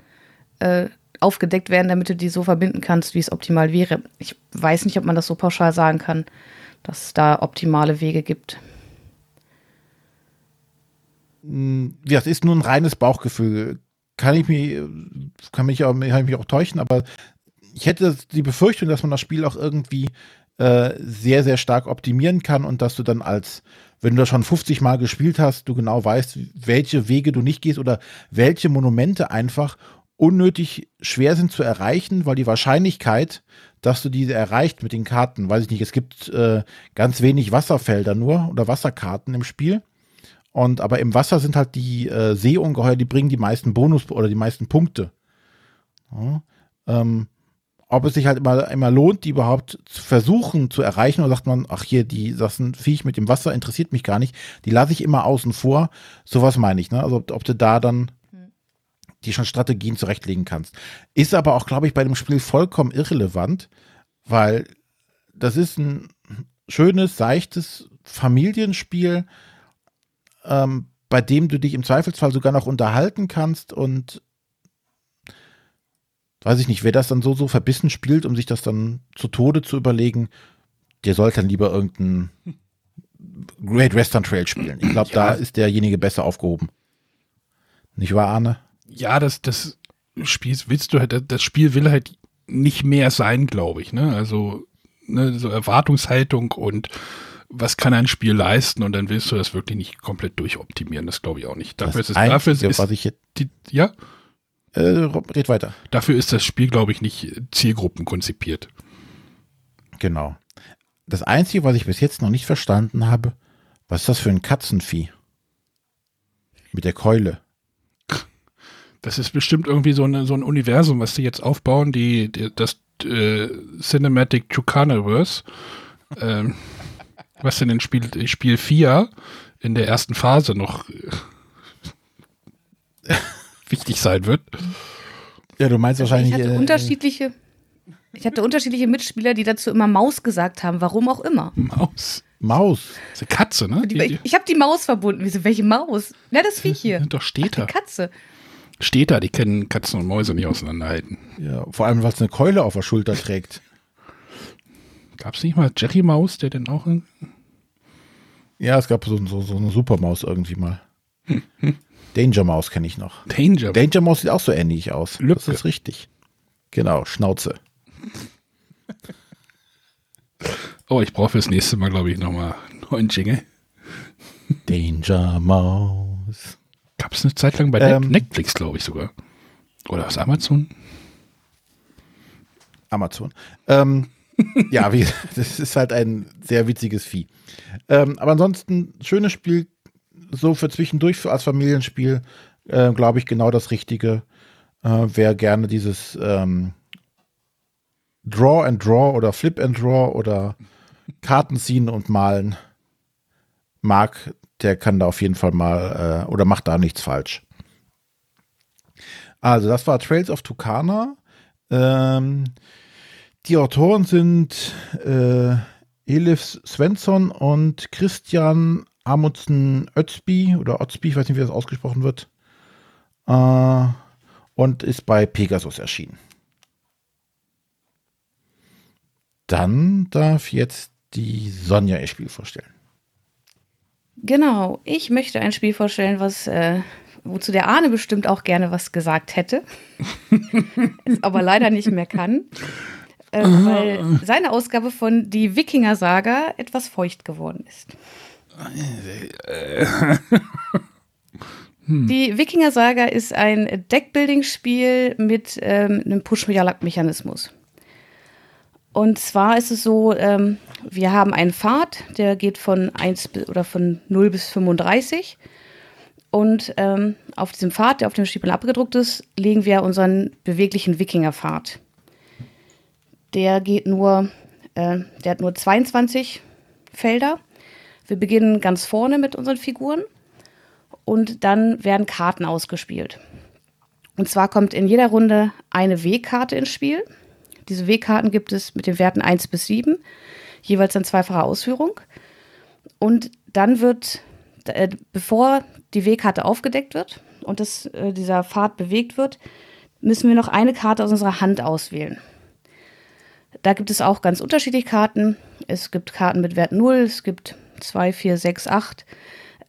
S3: äh, aufgedeckt werden, damit du die so verbinden kannst, wie es optimal wäre. Ich weiß nicht, ob man das so pauschal sagen kann, dass es da optimale Wege gibt.
S2: Hm, ja, es ist nur ein reines Bauchgefühl. Kann ich mich, kann mich auch, kann ich mich auch täuschen, aber ich hätte die Befürchtung, dass man das Spiel auch irgendwie äh, sehr, sehr stark optimieren kann und dass du dann als wenn du das schon 50 Mal gespielt hast, du genau weißt, welche Wege du nicht gehst oder welche Monumente einfach unnötig schwer sind zu erreichen, weil die Wahrscheinlichkeit, dass du diese erreicht mit den Karten, weiß ich nicht, es gibt äh, ganz wenig Wasserfelder nur oder Wasserkarten im Spiel. Und aber im Wasser sind halt die äh, Seeungeheuer, die bringen die meisten Bonus oder die meisten Punkte. Ja, ähm, ob es sich halt immer, immer lohnt, die überhaupt zu versuchen zu erreichen, oder sagt man, ach hier, die, das sind Viech mit dem Wasser interessiert mich gar nicht, die lasse ich immer außen vor. Sowas meine ich, ne? Also ob, ob du da dann die schon Strategien zurechtlegen kannst. Ist aber auch, glaube ich, bei dem Spiel vollkommen irrelevant, weil das ist ein schönes, seichtes Familienspiel, ähm, bei dem du dich im Zweifelsfall sogar noch unterhalten kannst und weiß ich nicht, wer das dann so, so verbissen spielt, um sich das dann zu Tode zu überlegen, der sollte dann lieber irgendein Great Western Trail spielen. Ich glaube, ja. da ist derjenige besser aufgehoben. Nicht wahr, Arne?
S1: Ja, das, das Spiel willst du halt, das Spiel will halt nicht mehr sein, glaube ich. Ne? Also ne, so Erwartungshaltung und was kann ein Spiel leisten und dann willst du das wirklich nicht komplett durchoptimieren. Das glaube ich auch nicht. Dafür
S2: das
S1: ist
S2: es, dafür ist was ich jetzt
S1: die, ja.
S2: Äh, red weiter.
S1: Dafür ist das Spiel, glaube ich, nicht Zielgruppen konzipiert.
S2: Genau. Das Einzige, was ich bis jetzt noch nicht verstanden habe, was ist das für ein Katzenvieh? Mit der Keule.
S1: Das ist bestimmt irgendwie so, eine, so ein Universum, was die jetzt aufbauen, die, die das äh, Cinematic Tucanaverse, ähm, was in den Spiel, Spiel 4 in der ersten Phase noch wichtig sein wird.
S2: Ja, du meinst wahrscheinlich.
S3: Ich hatte äh, unterschiedliche. Ich hatte unterschiedliche Mitspieler, die dazu immer Maus gesagt haben, warum auch immer.
S1: Maus.
S2: Maus.
S1: Das ist eine Katze, ne?
S3: Die, ich, ich habe die Maus verbunden. Wieso, welche Maus? Na, das Viech hier.
S1: Doch, steht da.
S3: Katze.
S1: Steht da, die können Katzen und Mäuse nicht auseinanderhalten.
S2: Ja, vor allem, weil es eine Keule auf der Schulter trägt.
S1: Gab es nicht mal Jerry Maus, der denn auch.
S2: Ja, es gab so, so, so eine Supermaus irgendwie mal. Hm, hm. Danger Mouse kenne ich noch.
S1: Danger.
S2: Danger Mouse sieht auch so ähnlich aus.
S1: Lübke.
S2: Das ist richtig. Genau, Schnauze.
S1: Oh, ich brauche fürs nächste Mal, glaube ich, nochmal einen neuen Jingle.
S2: Danger Mouse.
S1: Gab es eine Zeit lang bei
S2: Ähm.
S1: Netflix, glaube ich sogar. Oder aus Amazon?
S2: Amazon. Ähm, ja, wie, das ist halt ein sehr witziges Vieh. Ähm, aber ansonsten, schönes Spiel, so für zwischendurch, für als Familienspiel, äh, glaube ich, genau das Richtige. Äh, wer gerne dieses ähm, Draw and Draw oder Flip and Draw oder Karten ziehen und malen mag, der kann da auf jeden Fall mal äh, oder macht da nichts falsch. Also, das war Trails of Tucana. Ähm, die Autoren sind äh, Elif Svensson und Christian Amundsen Özby oder Özby, ich weiß nicht, wie das ausgesprochen wird. Äh, und ist bei Pegasus erschienen. Dann darf jetzt die Sonja ihr Spiel vorstellen.
S3: Genau, ich möchte ein Spiel vorstellen, was äh, wozu der Arne bestimmt auch gerne was gesagt hätte, es aber leider nicht mehr kann, äh, weil seine Ausgabe von Die Wikinger-Saga etwas feucht geworden ist. Die Wikinger-Saga ist ein Deckbuilding-Spiel mit ähm, einem Push-Mechanismus. Und zwar ist es so, ähm, wir haben einen Pfad, der geht von 1 bis, oder von 0 bis 35. Und ähm, auf diesem Pfad, der auf dem Stiefel abgedruckt ist, legen wir unseren beweglichen Wikingerpfad. Der geht nur, äh, der hat nur 22 Felder. Wir beginnen ganz vorne mit unseren Figuren und dann werden Karten ausgespielt. Und zwar kommt in jeder Runde eine W-Karte ins Spiel. Diese W-Karten gibt es mit den Werten 1 bis 7, jeweils in zweifacher Ausführung. Und dann wird, äh, bevor die W-Karte aufgedeckt wird und das, äh, dieser Pfad bewegt wird, müssen wir noch eine Karte aus unserer Hand auswählen. Da gibt es auch ganz unterschiedliche Karten. Es gibt Karten mit Wert 0, es gibt 2, 4, 6, 8.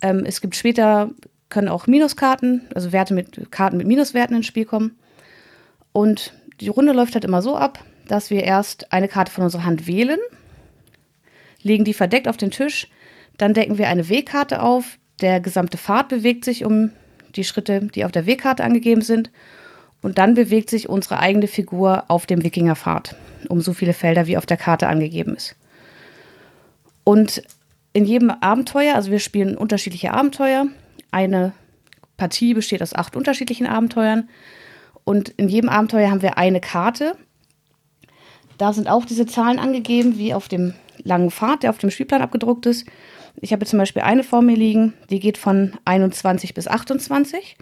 S3: Ähm, es gibt später, können auch Minuskarten, also Werte mit Karten mit Minuswerten ins Spiel kommen. Und die Runde läuft halt immer so ab, dass wir erst eine Karte von unserer Hand wählen, legen die verdeckt auf den Tisch, dann decken wir eine W-Karte auf, der gesamte Pfad bewegt sich um die Schritte, die auf der W-Karte angegeben sind, und dann bewegt sich unsere eigene Figur auf dem Wikingerpfad, um so viele Felder, wie auf der Karte angegeben ist. Und in jedem Abenteuer, also wir spielen unterschiedliche Abenteuer, eine Partie besteht aus acht unterschiedlichen Abenteuern, und in jedem Abenteuer haben wir eine Karte. Da sind auch diese Zahlen angegeben, wie auf dem langen Pfad, der auf dem Spielplan abgedruckt ist. Ich habe zum Beispiel eine vor mir liegen, die geht von 21 bis 28.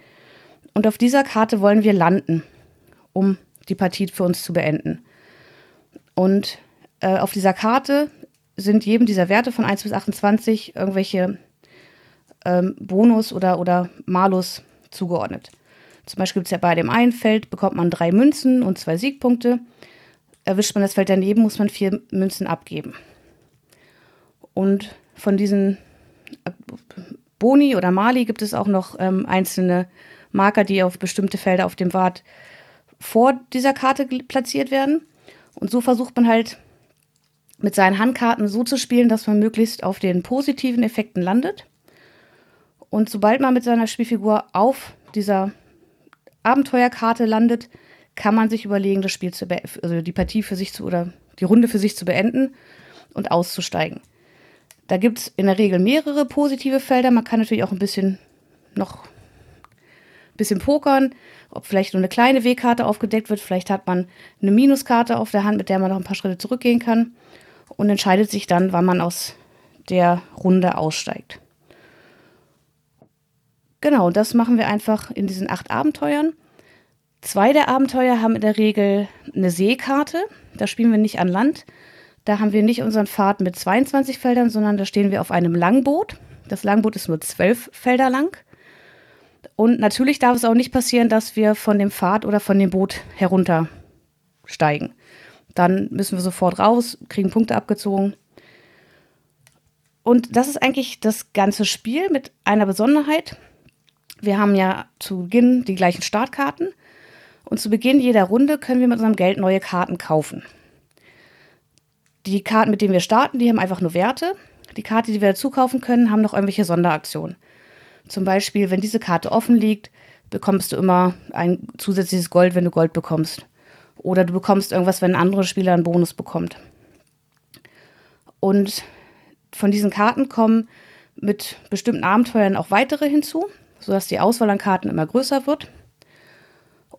S3: Und auf dieser Karte wollen wir landen, um die Partie für uns zu beenden. Und äh, auf dieser Karte sind jedem dieser Werte von 1 bis 28 irgendwelche ähm, Bonus oder, oder Malus zugeordnet. Zum Beispiel gibt es ja bei dem einen Feld, bekommt man drei Münzen und zwei Siegpunkte. Erwischt man das Feld daneben, muss man vier Münzen abgeben. Und von diesen Boni oder Mali gibt es auch noch ähm, einzelne Marker, die auf bestimmte Felder auf dem Wart vor dieser Karte platziert werden. Und so versucht man halt mit seinen Handkarten so zu spielen, dass man möglichst auf den positiven Effekten landet. Und sobald man mit seiner Spielfigur auf dieser Abenteuerkarte landet, kann man sich überlegen, das Spiel zu also die Partie für sich zu oder die Runde für sich zu beenden und auszusteigen. Da gibt es in der Regel mehrere positive Felder. Man kann natürlich auch ein bisschen noch bisschen pokern, ob vielleicht nur eine kleine W-Karte aufgedeckt wird. Vielleicht hat man eine Minuskarte auf der Hand, mit der man noch ein paar Schritte zurückgehen kann und entscheidet sich dann, wann man aus der Runde aussteigt. Genau, das machen wir einfach in diesen acht Abenteuern. Zwei der Abenteuer haben in der Regel eine Seekarte. Da spielen wir nicht an Land. Da haben wir nicht unseren Pfad mit 22 Feldern, sondern da stehen wir auf einem Langboot. Das Langboot ist nur zwölf Felder lang. Und natürlich darf es auch nicht passieren, dass wir von dem Pfad oder von dem Boot heruntersteigen. Dann müssen wir sofort raus, kriegen Punkte abgezogen. Und das ist eigentlich das ganze Spiel mit einer Besonderheit. Wir haben ja zu Beginn die gleichen Startkarten und zu Beginn jeder Runde können wir mit unserem Geld neue Karten kaufen. Die Karten, mit denen wir starten, die haben einfach nur Werte. Die Karte, die wir dazu kaufen können, haben noch irgendwelche Sonderaktionen. Zum Beispiel, wenn diese Karte offen liegt, bekommst du immer ein zusätzliches Gold, wenn du Gold bekommst. Oder du bekommst irgendwas, wenn ein anderer Spieler einen Bonus bekommt. Und von diesen Karten kommen mit bestimmten Abenteuern auch weitere hinzu, sodass die Auswahl an Karten immer größer wird.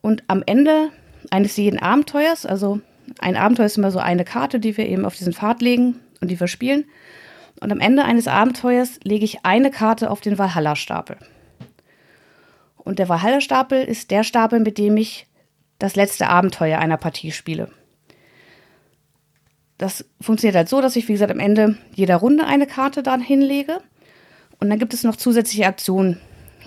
S3: Und am Ende eines jeden Abenteuers, also ein Abenteuer ist immer so eine Karte, die wir eben auf diesen Pfad legen und die wir spielen. Und am Ende eines Abenteuers lege ich eine Karte auf den Valhalla-Stapel. Und der Valhalla-Stapel ist der Stapel, mit dem ich das letzte Abenteuer einer Partie spiele. Das funktioniert halt so, dass ich, wie gesagt, am Ende jeder Runde eine Karte dann hinlege. Und dann gibt es noch zusätzliche Aktionen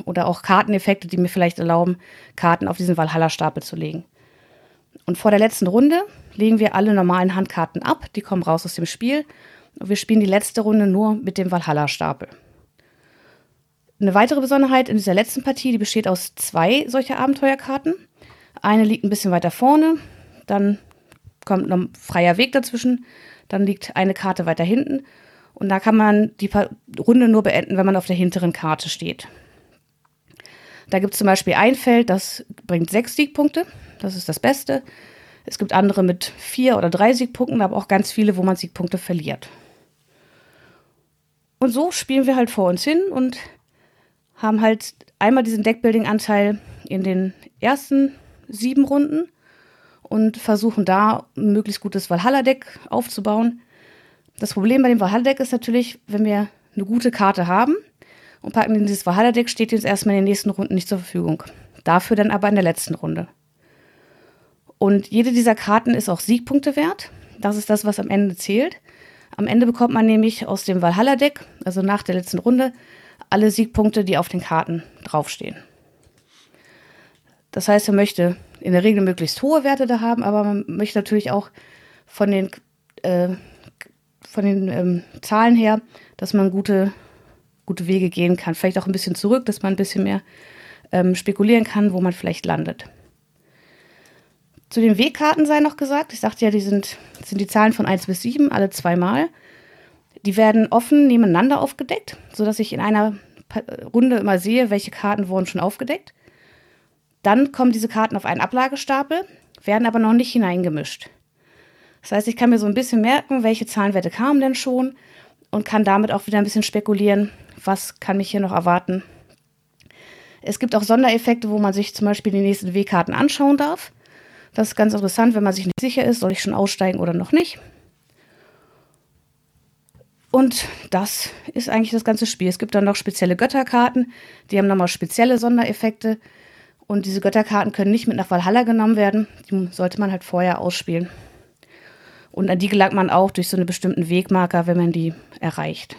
S3: oder auch Karteneffekte, die mir vielleicht erlauben, Karten auf diesen Valhalla-Stapel zu legen. Und vor der letzten Runde legen wir alle normalen Handkarten ab, die kommen raus aus dem Spiel. Wir spielen die letzte Runde nur mit dem Valhalla-Stapel. Eine weitere Besonderheit in dieser letzten Partie, die besteht aus zwei solcher Abenteuerkarten. Eine liegt ein bisschen weiter vorne, dann kommt noch ein freier Weg dazwischen, dann liegt eine Karte weiter hinten und da kann man die Runde nur beenden, wenn man auf der hinteren Karte steht. Da gibt es zum Beispiel ein Feld, das bringt sechs Siegpunkte, das ist das Beste. Es gibt andere mit vier oder drei Siegpunkten, aber auch ganz viele, wo man Siegpunkte verliert. Und so spielen wir halt vor uns hin und haben halt einmal diesen Deckbuilding-Anteil in den ersten sieben Runden und versuchen da ein möglichst gutes Valhalla-Deck aufzubauen. Das Problem bei dem Valhalla-Deck ist natürlich, wenn wir eine gute Karte haben und packen in dieses Valhalla-Deck, steht uns erstmal in den nächsten Runden nicht zur Verfügung. Dafür dann aber in der letzten Runde. Und jede dieser Karten ist auch Siegpunkte wert. Das ist das, was am Ende zählt. Am Ende bekommt man nämlich aus dem Valhalla-Deck, also nach der letzten Runde, alle Siegpunkte, die auf den Karten draufstehen. Das heißt, man möchte in der Regel möglichst hohe Werte da haben, aber man möchte natürlich auch von den, äh, von den ähm, Zahlen her, dass man gute, gute Wege gehen kann. Vielleicht auch ein bisschen zurück, dass man ein bisschen mehr ähm, spekulieren kann, wo man vielleicht landet. Zu den Wegkarten sei noch gesagt, ich sagte ja, die sind, sind die Zahlen von 1 bis 7, alle zweimal. Die werden offen nebeneinander aufgedeckt, sodass ich in einer Runde immer sehe, welche Karten wurden schon aufgedeckt. Dann kommen diese Karten auf einen Ablagestapel, werden aber noch nicht hineingemischt. Das heißt, ich kann mir so ein bisschen merken, welche Zahlenwerte kamen denn schon und kann damit auch wieder ein bisschen spekulieren, was kann mich hier noch erwarten. Es gibt auch Sondereffekte, wo man sich zum Beispiel die nächsten W-Karten anschauen darf. Das ist ganz interessant, wenn man sich nicht sicher ist, soll ich schon aussteigen oder noch nicht. Und das ist eigentlich das ganze Spiel. Es gibt dann noch spezielle Götterkarten, die haben nochmal spezielle Sondereffekte. Und diese Götterkarten können nicht mit nach Valhalla genommen werden. Die sollte man halt vorher ausspielen. Und an die gelangt man auch durch so einen bestimmten Wegmarker, wenn man die erreicht.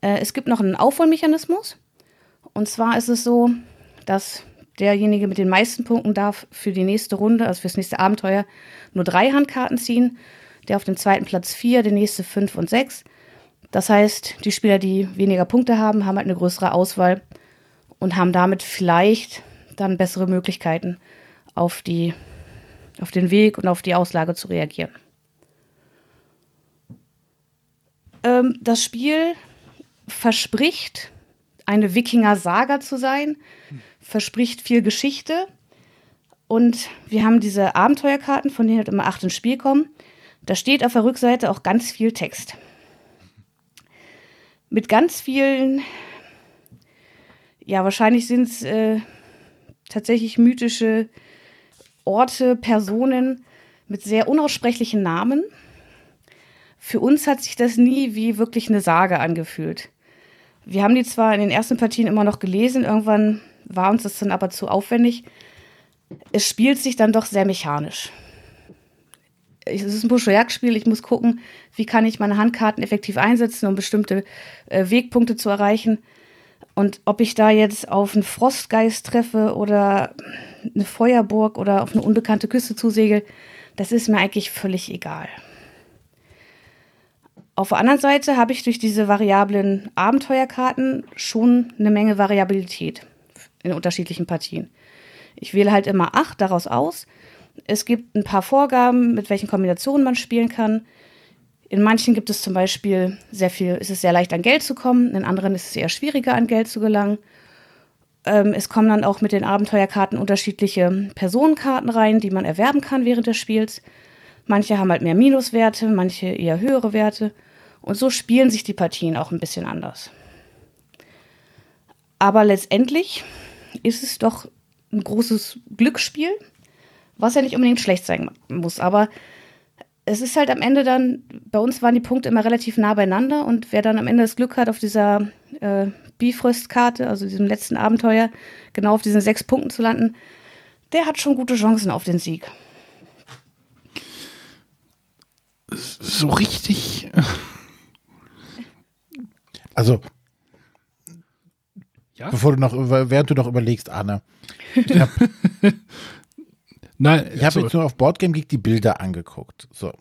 S3: Äh, es gibt noch einen Aufholmechanismus. Und zwar ist es so, dass derjenige mit den meisten Punkten darf für die nächste Runde, also fürs nächste Abenteuer, nur drei Handkarten ziehen. Der auf dem zweiten Platz vier, der nächste fünf und sechs. Das heißt, die Spieler, die weniger Punkte haben, haben halt eine größere Auswahl und haben damit vielleicht dann bessere Möglichkeiten auf, die, auf den Weg und auf die Auslage zu reagieren. Ähm, das Spiel verspricht, eine Wikinger-Saga zu sein, verspricht viel Geschichte. Und wir haben diese Abenteuerkarten, von denen halt immer acht ins Spiel kommen. Da steht auf der Rückseite auch ganz viel Text. Mit ganz vielen ja, wahrscheinlich sind es äh, tatsächlich mythische Orte, Personen mit sehr unaussprechlichen Namen. Für uns hat sich das nie wie wirklich eine Sage angefühlt. Wir haben die zwar in den ersten Partien immer noch gelesen, irgendwann war uns das dann aber zu aufwendig. Es spielt sich dann doch sehr mechanisch. Es ist ein Buschjagdspiel, ich muss gucken, wie kann ich meine Handkarten effektiv einsetzen, um bestimmte äh, Wegpunkte zu erreichen. Und ob ich da jetzt auf einen Frostgeist treffe oder eine Feuerburg oder auf eine unbekannte Küste zusegel, das ist mir eigentlich völlig egal. Auf der anderen Seite habe ich durch diese variablen Abenteuerkarten schon eine Menge Variabilität in unterschiedlichen Partien. Ich wähle halt immer acht daraus aus, Es gibt ein paar Vorgaben, mit welchen Kombinationen man spielen kann. In manchen gibt es zum Beispiel sehr viel, ist es sehr leicht an Geld zu kommen, in anderen ist es eher schwieriger an Geld zu gelangen. Ähm, es kommen dann auch mit den Abenteuerkarten unterschiedliche Personenkarten rein, die man erwerben kann während des Spiels. Manche haben halt mehr Minuswerte, manche eher höhere Werte. Und so spielen sich die Partien auch ein bisschen anders. Aber letztendlich ist es doch ein großes Glücksspiel, was ja nicht unbedingt schlecht sein muss. Aber es ist halt am Ende dann, bei uns waren die Punkte immer relativ nah beieinander und wer dann am Ende das Glück hat, auf dieser äh, Bifrost-Karte, also diesem letzten Abenteuer, genau auf diesen sechs Punkten zu landen, der hat schon gute Chancen auf den Sieg.
S1: So richtig.
S2: Also, ja? bevor du noch, während du noch überlegst, Anne, ich habe Nein, ich habe jetzt nur auf Boardgame Geek die Bilder angeguckt. So.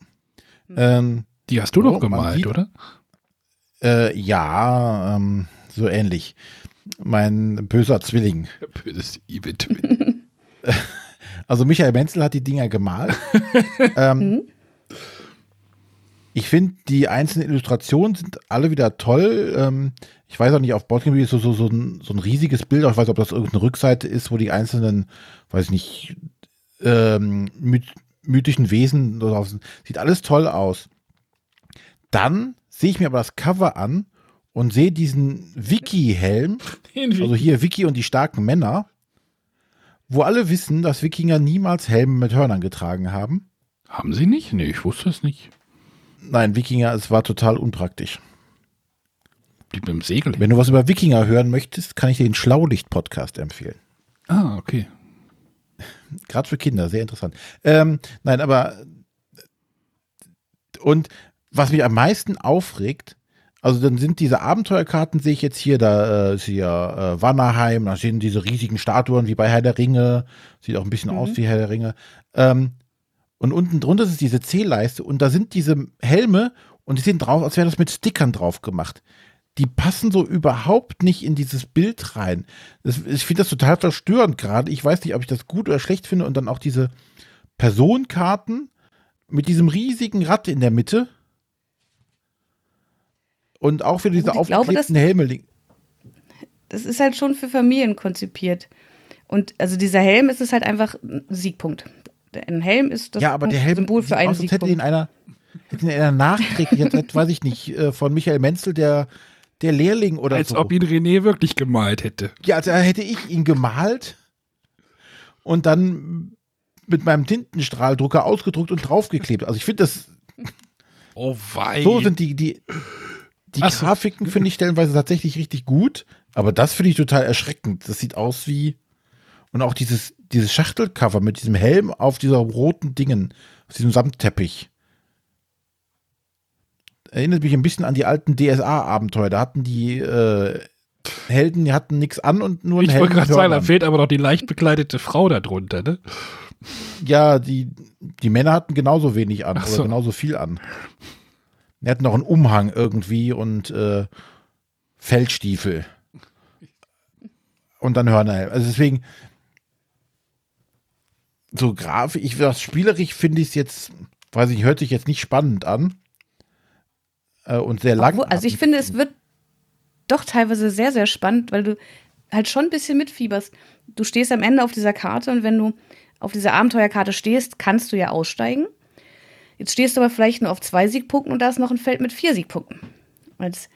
S1: Hm. Ähm, die hast du doch gemalt, sieht, oder?
S2: Äh, ja, ähm, so ähnlich. Mein böser Zwilling. Böses Evil Twin. also Michael Menzel hat die Dinger gemalt. ähm, mhm. Ich finde, die einzelnen Illustrationen sind alle wieder toll. Ähm, ich weiß auch nicht, auf Boardgame ist so, so, so, ein, so ein riesiges Bild. Ich weiß, ob das irgendeine Rückseite ist, wo die einzelnen, weiß ich nicht, ähm, myth mythischen Wesen drauf sind. Sieht alles toll aus. Dann sehe ich mir aber das Cover an und sehe diesen Wiki-Helm, also hier Wiki und die starken Männer, wo alle wissen, dass Wikinger niemals Helme mit Hörnern getragen haben.
S1: Haben sie nicht? Nee, ich wusste es nicht.
S2: Nein, Wikinger, es war total unpraktisch.
S1: Die mit dem Segel.
S2: Wenn du was über Wikinger hören möchtest, kann ich dir den Schlaulicht-Podcast empfehlen.
S1: Ah, okay.
S2: Gerade für Kinder, sehr interessant. Ähm, nein, aber und was mich am meisten aufregt, also dann sind diese Abenteuerkarten, sehe ich jetzt hier, da äh, ist hier äh, Wannerheim, da stehen diese riesigen Statuen wie bei Herr der Ringe, sieht auch ein bisschen mhm. aus wie Herr der Ringe. Ähm, und unten drunter ist diese C-Leiste und da sind diese Helme und die sehen drauf, als wäre das mit Stickern drauf gemacht. Die passen so überhaupt nicht in dieses Bild rein. Das, ich finde das total verstörend gerade. Ich weiß nicht, ob ich das gut oder schlecht finde. Und dann auch diese Personenkarten mit diesem riesigen Rad in der Mitte. Und auch für diese aufgeklebten Helme.
S3: Das ist halt schon für Familien konzipiert. Und also dieser Helm ist es halt einfach ein Siegpunkt. Ein Helm ist das
S2: ja, aber der Helm Symbol für einen aus, Siegpunkt. Hätte ihn einer, hätte ihn einer nachträglich, jetzt, weiß ich nicht, äh, von Michael Menzel, der, der Lehrling oder
S1: Als
S2: so.
S1: Als ob ihn René wirklich gemalt hätte.
S2: Ja, also hätte ich ihn gemalt und dann mit meinem Tintenstrahldrucker ausgedruckt und draufgeklebt. Also ich finde das.
S1: Oh wei.
S2: So sind die, die, die so. Grafiken finde ich stellenweise tatsächlich richtig gut, aber das finde ich total erschreckend. Das sieht aus wie. Und auch dieses, dieses Schachtelcover mit diesem Helm auf dieser roten Dingen, auf diesem Samtteppich. Erinnert mich ein bisschen an die alten DSA-Abenteuer. Da hatten die äh, Helden, die hatten nichts an und nur
S1: ein Ich wollte gerade sagen, da fehlt aber noch die leicht bekleidete Frau darunter, ne?
S2: Ja, die, die Männer hatten genauso wenig an so. oder genauso viel an. Die hatten noch einen Umhang irgendwie und äh, Feldstiefel. Und dann Hörner. Also deswegen, so grafisch, ich das spielerisch finde ich es jetzt, weiß ich, hört sich jetzt nicht spannend an. Äh, und sehr lang.
S3: also ich finde, es wird doch teilweise sehr, sehr spannend, weil du halt schon ein bisschen mitfieberst. Du stehst am Ende auf dieser Karte und wenn du auf dieser Abenteuerkarte stehst, kannst du ja aussteigen. Jetzt stehst du aber vielleicht nur auf zwei Siegpunkten und da ist noch ein Feld mit vier Siegpunkten. Jetzt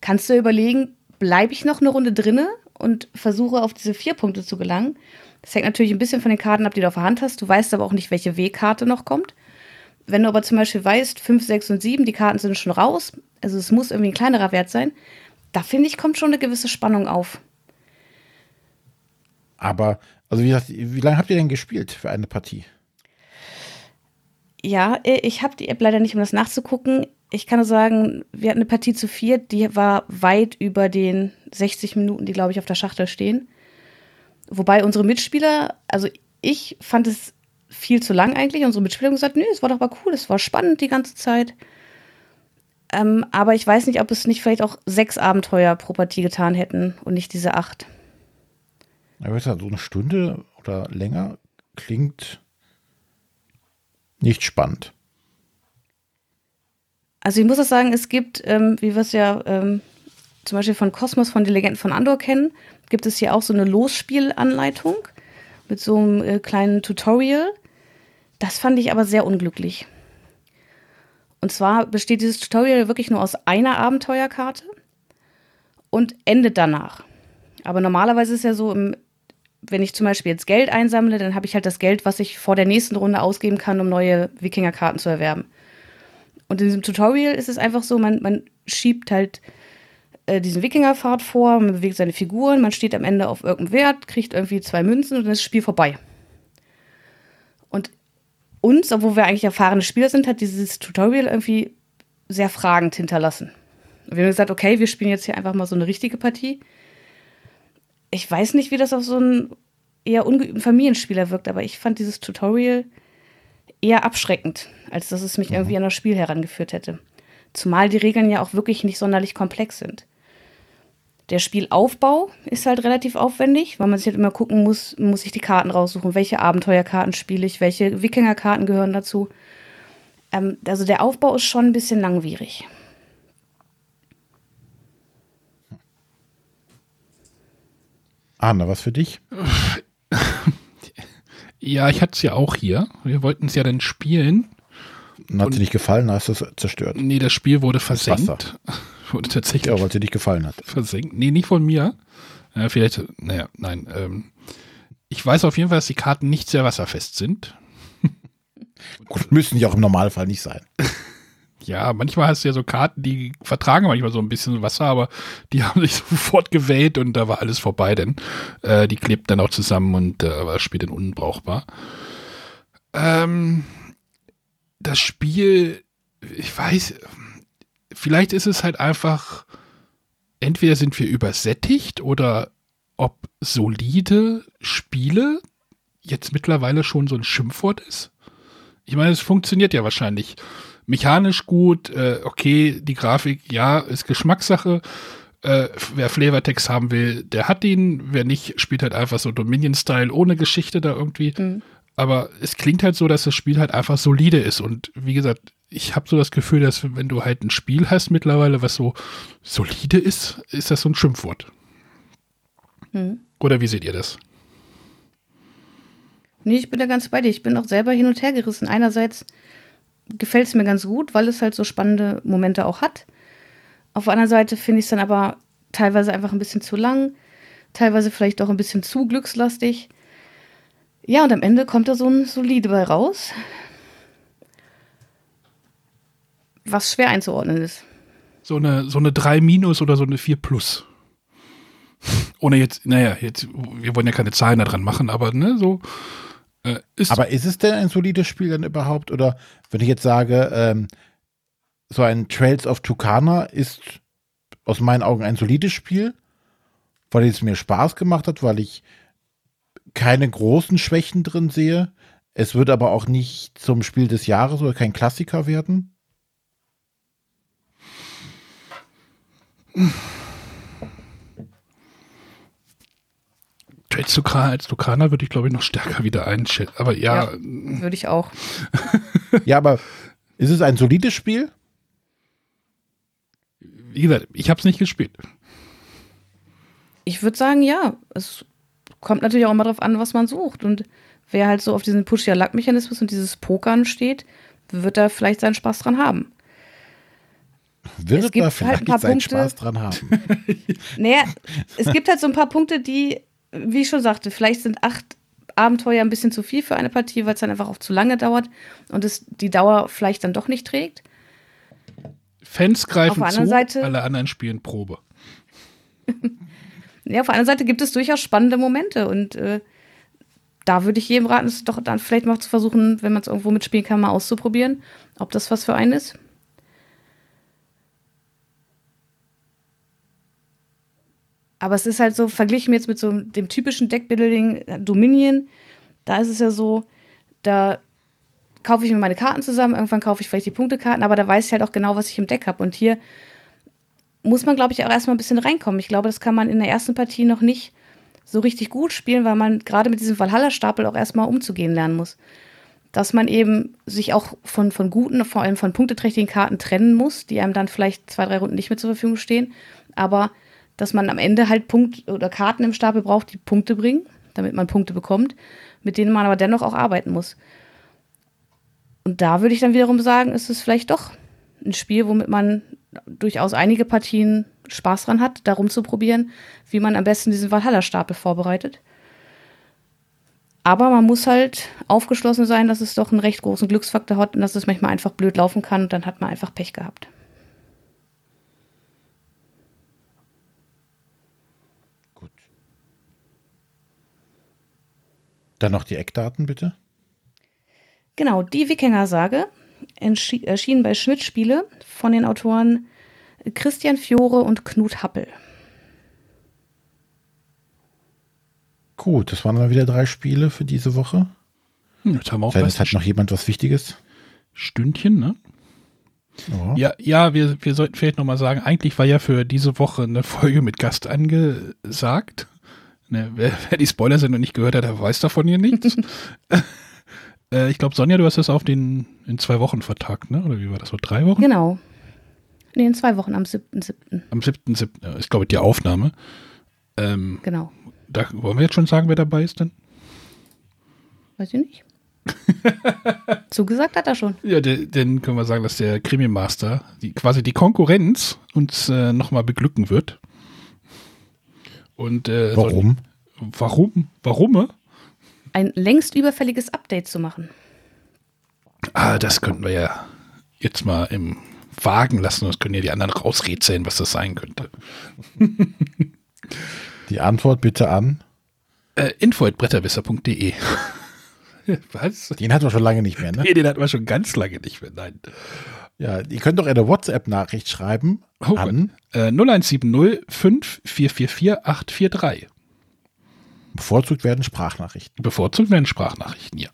S3: kannst du überlegen, bleibe ich noch eine Runde drinne und versuche auf diese vier Punkte zu gelangen. Das hängt natürlich ein bisschen von den Karten ab, die du auf der Hand hast. Du weißt aber auch nicht, welche W-Karte noch kommt. Wenn du aber zum Beispiel weißt, 5, 6 und 7, die Karten sind schon raus, also es muss irgendwie ein kleinerer Wert sein, da finde ich, kommt schon eine gewisse Spannung auf.
S2: Aber, also wie, gesagt, wie lange habt ihr denn gespielt für eine Partie?
S3: Ja, ich habe die App leider nicht, um das nachzugucken. Ich kann nur sagen, wir hatten eine Partie zu vier, die war weit über den 60 Minuten, die, glaube ich, auf der Schachtel stehen. Wobei unsere Mitspieler, also ich fand es viel zu lang eigentlich. Unsere Mitspieler haben gesagt, nö, es war doch aber cool, es war spannend die ganze Zeit. Ähm, aber ich weiß nicht, ob es nicht vielleicht auch sechs Abenteuer pro Partie getan hätten und nicht diese acht.
S2: Du, so eine Stunde oder länger klingt nicht spannend.
S3: Also ich muss auch sagen, es gibt, ähm, wie wir es ja ähm, zum Beispiel von Kosmos, von den Legenden von Andor kennen, gibt es hier auch so eine Losspielanleitung mit so einem äh, kleinen Tutorial. Das fand ich aber sehr unglücklich. Und zwar besteht dieses Tutorial wirklich nur aus einer Abenteuerkarte und endet danach. Aber normalerweise ist ja so, wenn ich zum Beispiel jetzt Geld einsammle, dann habe ich halt das Geld, was ich vor der nächsten Runde ausgeben kann, um neue Wikingerkarten zu erwerben. Und in diesem Tutorial ist es einfach so, man, man schiebt halt äh, diesen Wikingerpfad vor, man bewegt seine Figuren, man steht am Ende auf irgendeinem Wert, kriegt irgendwie zwei Münzen und dann ist das Spiel vorbei. Und uns, obwohl wir eigentlich erfahrene Spieler sind, hat dieses Tutorial irgendwie sehr fragend hinterlassen. Wir haben gesagt, okay, wir spielen jetzt hier einfach mal so eine richtige Partie. Ich weiß nicht, wie das auf so einen eher ungeübten Familienspieler wirkt, aber ich fand dieses Tutorial eher abschreckend, als dass es mich mhm. irgendwie an das Spiel herangeführt hätte. Zumal die Regeln ja auch wirklich nicht sonderlich komplex sind. Der Spielaufbau ist halt relativ aufwendig, weil man sich halt immer gucken muss, muss ich die Karten raussuchen, welche Abenteuerkarten spiele ich, welche Wikingerkarten gehören dazu. Ähm, also der Aufbau ist schon ein bisschen langwierig.
S2: Arne, was für dich?
S1: Ja, ich hatte es ja auch hier. Wir wollten es ja dann spielen.
S2: Und hat sie nicht gefallen, hast du es zerstört?
S1: Nee, das Spiel wurde versenkt. wurde tatsächlich.
S2: Ja, weil es dir nicht gefallen hat.
S1: Versenkt. Nee, nicht von mir. Äh, vielleicht, naja, nein. Ähm, ich weiß auf jeden Fall, dass die Karten nicht sehr wasserfest sind.
S2: Gut, müssen die auch im Normalfall nicht sein.
S1: Ja, manchmal hast du ja so Karten, die vertragen manchmal so ein bisschen Wasser, aber die haben sich sofort gewählt und da war alles vorbei, denn äh, die klebt dann auch zusammen und äh, war später unbrauchbar. Ähm, das Spiel, ich weiß, vielleicht ist es halt einfach, entweder sind wir übersättigt oder ob solide Spiele jetzt mittlerweile schon so ein Schimpfwort ist. Ich meine, es funktioniert ja wahrscheinlich mechanisch gut, äh, okay, die Grafik, ja, ist Geschmackssache. Äh, wer Flavortext haben will, der hat ihn. Wer nicht, spielt halt einfach so Dominion-Style ohne Geschichte da irgendwie. Mhm. Aber es klingt halt so, dass das Spiel halt einfach solide ist. Und wie gesagt, ich habe so das Gefühl, dass wenn du halt ein Spiel hast mittlerweile, was so solide ist, ist das so ein Schimpfwort. Mhm. Oder wie seht ihr das?
S3: Nee, ich bin da ganz bei dir. Ich bin auch selber hin und her gerissen. Einerseits gefällt es mir ganz gut, weil es halt so spannende Momente auch hat. Auf der anderen Seite finde ich es dann aber teilweise einfach ein bisschen zu lang, teilweise vielleicht auch ein bisschen zu glückslastig. Ja, und am Ende kommt da so ein solide bei raus, was schwer einzuordnen ist.
S1: So eine, so eine 3 minus oder so eine 4 plus. Ohne jetzt, naja, jetzt, wir wollen ja keine Zahlen da dran machen, aber ne, so
S2: äh, ist Aber ist es denn ein solides Spiel dann überhaupt? Oder wenn ich jetzt sage, ähm, so ein Trails of Tucana ist aus meinen Augen ein solides Spiel, weil es mir Spaß gemacht hat, weil ich keine großen Schwächen drin sehe. Es wird aber auch nicht zum Spiel des Jahres oder kein Klassiker werden.
S1: Trades Tucana als Tucana würde ich, glaube ich, noch stärker wieder einschätzen. Aber ja. ja
S3: würde ich auch.
S2: ja, aber ist es ein solides Spiel?
S1: Wie gesagt, ich habe es nicht gespielt.
S3: Ich würde sagen, ja. Es kommt natürlich auch immer darauf an, was man sucht. Und wer halt so auf diesen Push-Your-Luck-Mechanismus und dieses Pokern steht, wird da vielleicht seinen Spaß dran haben.
S2: Wird es gibt da vielleicht halt seinen Punkte, Spaß dran haben?
S3: naja, es gibt halt so ein paar Punkte, die wie ich schon sagte, vielleicht sind acht Abenteuer ein bisschen zu viel für eine Partie, weil es dann einfach auch zu lange dauert und es die Dauer vielleicht dann doch nicht trägt.
S1: Fans greifen zu, Seite, alle anderen spielen Probe.
S3: ja, auf der anderen Seite gibt es durchaus spannende Momente und äh, da würde ich jedem raten, es doch dann vielleicht mal zu versuchen, wenn man es irgendwo mitspielen kann, mal auszuprobieren, ob das was für einen ist. Aber es ist halt so, verglichen jetzt mit so dem typischen Deckbuilding äh, Dominion, da ist es ja so, da kaufe ich mir meine Karten zusammen, irgendwann kaufe ich vielleicht die Punktekarten, aber da weiß ich halt auch genau, was ich im Deck habe. Und hier muss man, glaube ich, auch erstmal ein bisschen reinkommen. Ich glaube, das kann man in der ersten Partie noch nicht so richtig gut spielen, weil man gerade mit diesem Valhalla-Stapel auch erstmal umzugehen lernen muss. dass man eben sich auch von, von guten, vor allem von punkteträchtigen Karten trennen muss, die einem dann vielleicht zwei, drei Runden nicht mehr zur Verfügung stehen. Aber dass man am Ende halt Punkt oder Karten im Stapel braucht, die Punkte bringen, damit man Punkte bekommt, mit denen man aber dennoch auch arbeiten muss. Und da würde ich dann wiederum sagen, ist es vielleicht doch ein Spiel, womit man durchaus einige Partien Spaß dran hat, darum zu probieren, wie man am besten diesen Valhalla-Stapel vorbereitet. Aber man muss halt aufgeschlossen sein, dass es doch einen recht großen Glücksfaktor hat und dass es manchmal einfach blöd laufen kann und dann hat man einfach Pech gehabt.
S2: Dann noch die Eckdaten, bitte.
S3: Genau, die Wikinger-Sage erschien bei Schmidt Spiele von den Autoren Christian Fiore und Knut Happel.
S2: Gut, das waren mal wieder drei Spiele für diese Woche.
S1: Hm, jetzt haben wir auch
S2: Vielleicht hat noch jemand was Wichtiges.
S1: Stündchen, ne?
S2: Ja.
S1: Ja, ja, wir, wir sollten vielleicht nochmal sagen, eigentlich war ja für diese Woche eine Folge mit Gast angesagt. Ne, wer, wer die Spoiler-Sendung nicht gehört hat, der weiß davon hier nichts. äh, ich glaube, Sonja, du hast das auf den in zwei Wochen vertagt, ne? Oder wie war das? So drei Wochen?
S3: Genau. Nee, in zwei Wochen, am 7.7.
S1: Am 7.7. ist, glaube ich, die Aufnahme. Ähm,
S3: Genau.
S1: da wollen wir jetzt schon sagen, wer dabei ist denn?
S3: Weiß ich nicht. Zugesagt hat er schon.
S1: Ja, dann können wir sagen, dass der Krimi Master, die, quasi die Konkurrenz, uns äh, nochmal beglücken wird. Und äh,
S2: Warum?
S1: Soll, warum? Warum?
S3: Ein längst überfälliges Update zu machen.
S1: Ah, das könnten wir ja jetzt mal im Wagen lassen. Das können ja die anderen rausrätseln, was das sein könnte.
S2: Die Antwort bitte an.
S1: Äh, info.bretterwisser.de Was?
S2: Den hatten wir schon lange nicht mehr, ne?
S1: Nee, den hatten wir schon ganz lange nicht mehr. Nein.
S2: Ja, ihr könnt doch eine WhatsApp-Nachricht schreiben
S1: Oh,
S2: an,
S1: äh, 0170 5444 843.
S2: bevorzugt werden Sprachnachrichten.
S1: Bevorzugt werden Sprachnachrichten, ja.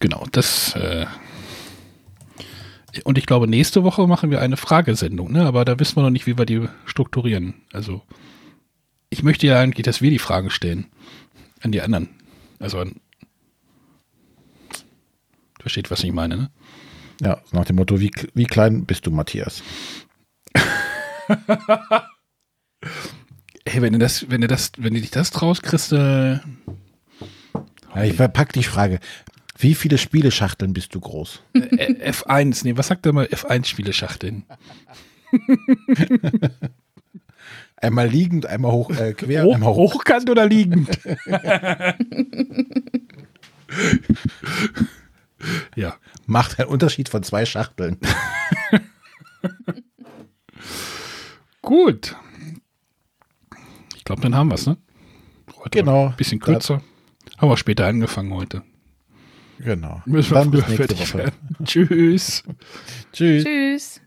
S1: Genau, das. Äh und ich glaube, nächste Woche machen wir eine Fragesendung, ne? aber da wissen wir noch nicht, wie wir die strukturieren. Also, ich möchte ja eigentlich, dass wir die Fragen stellen. An die anderen. Also an. Versteht, was ich meine, ne?
S2: Ja, nach dem Motto, wie, wie klein bist du, Matthias?
S1: Hey, wenn du das, wenn du das, wenn du dich das traust, kriegst du.
S2: Ja, ich verpack die Frage. Wie viele Spieleschachteln bist du groß?
S1: Äh, F1, nee, was sagt er mal F1-Spieleschachteln?
S2: Einmal liegend, einmal hoch, äh, quer,
S1: Hoch,
S2: einmal hoch.
S1: hochkant oder liegend? ja.
S2: Macht einen Unterschied von zwei Schachteln.
S1: Gut. Ich glaube, dann haben wir es, ne? Heute
S2: Genau.
S1: Ein bisschen kürzer. Haben wir später angefangen heute.
S2: Genau.
S1: Müssen wir
S2: Dann bis nächste
S1: fertig
S2: Woche.
S1: werden. Tschüss.
S2: Tschüss.
S3: Tschüss.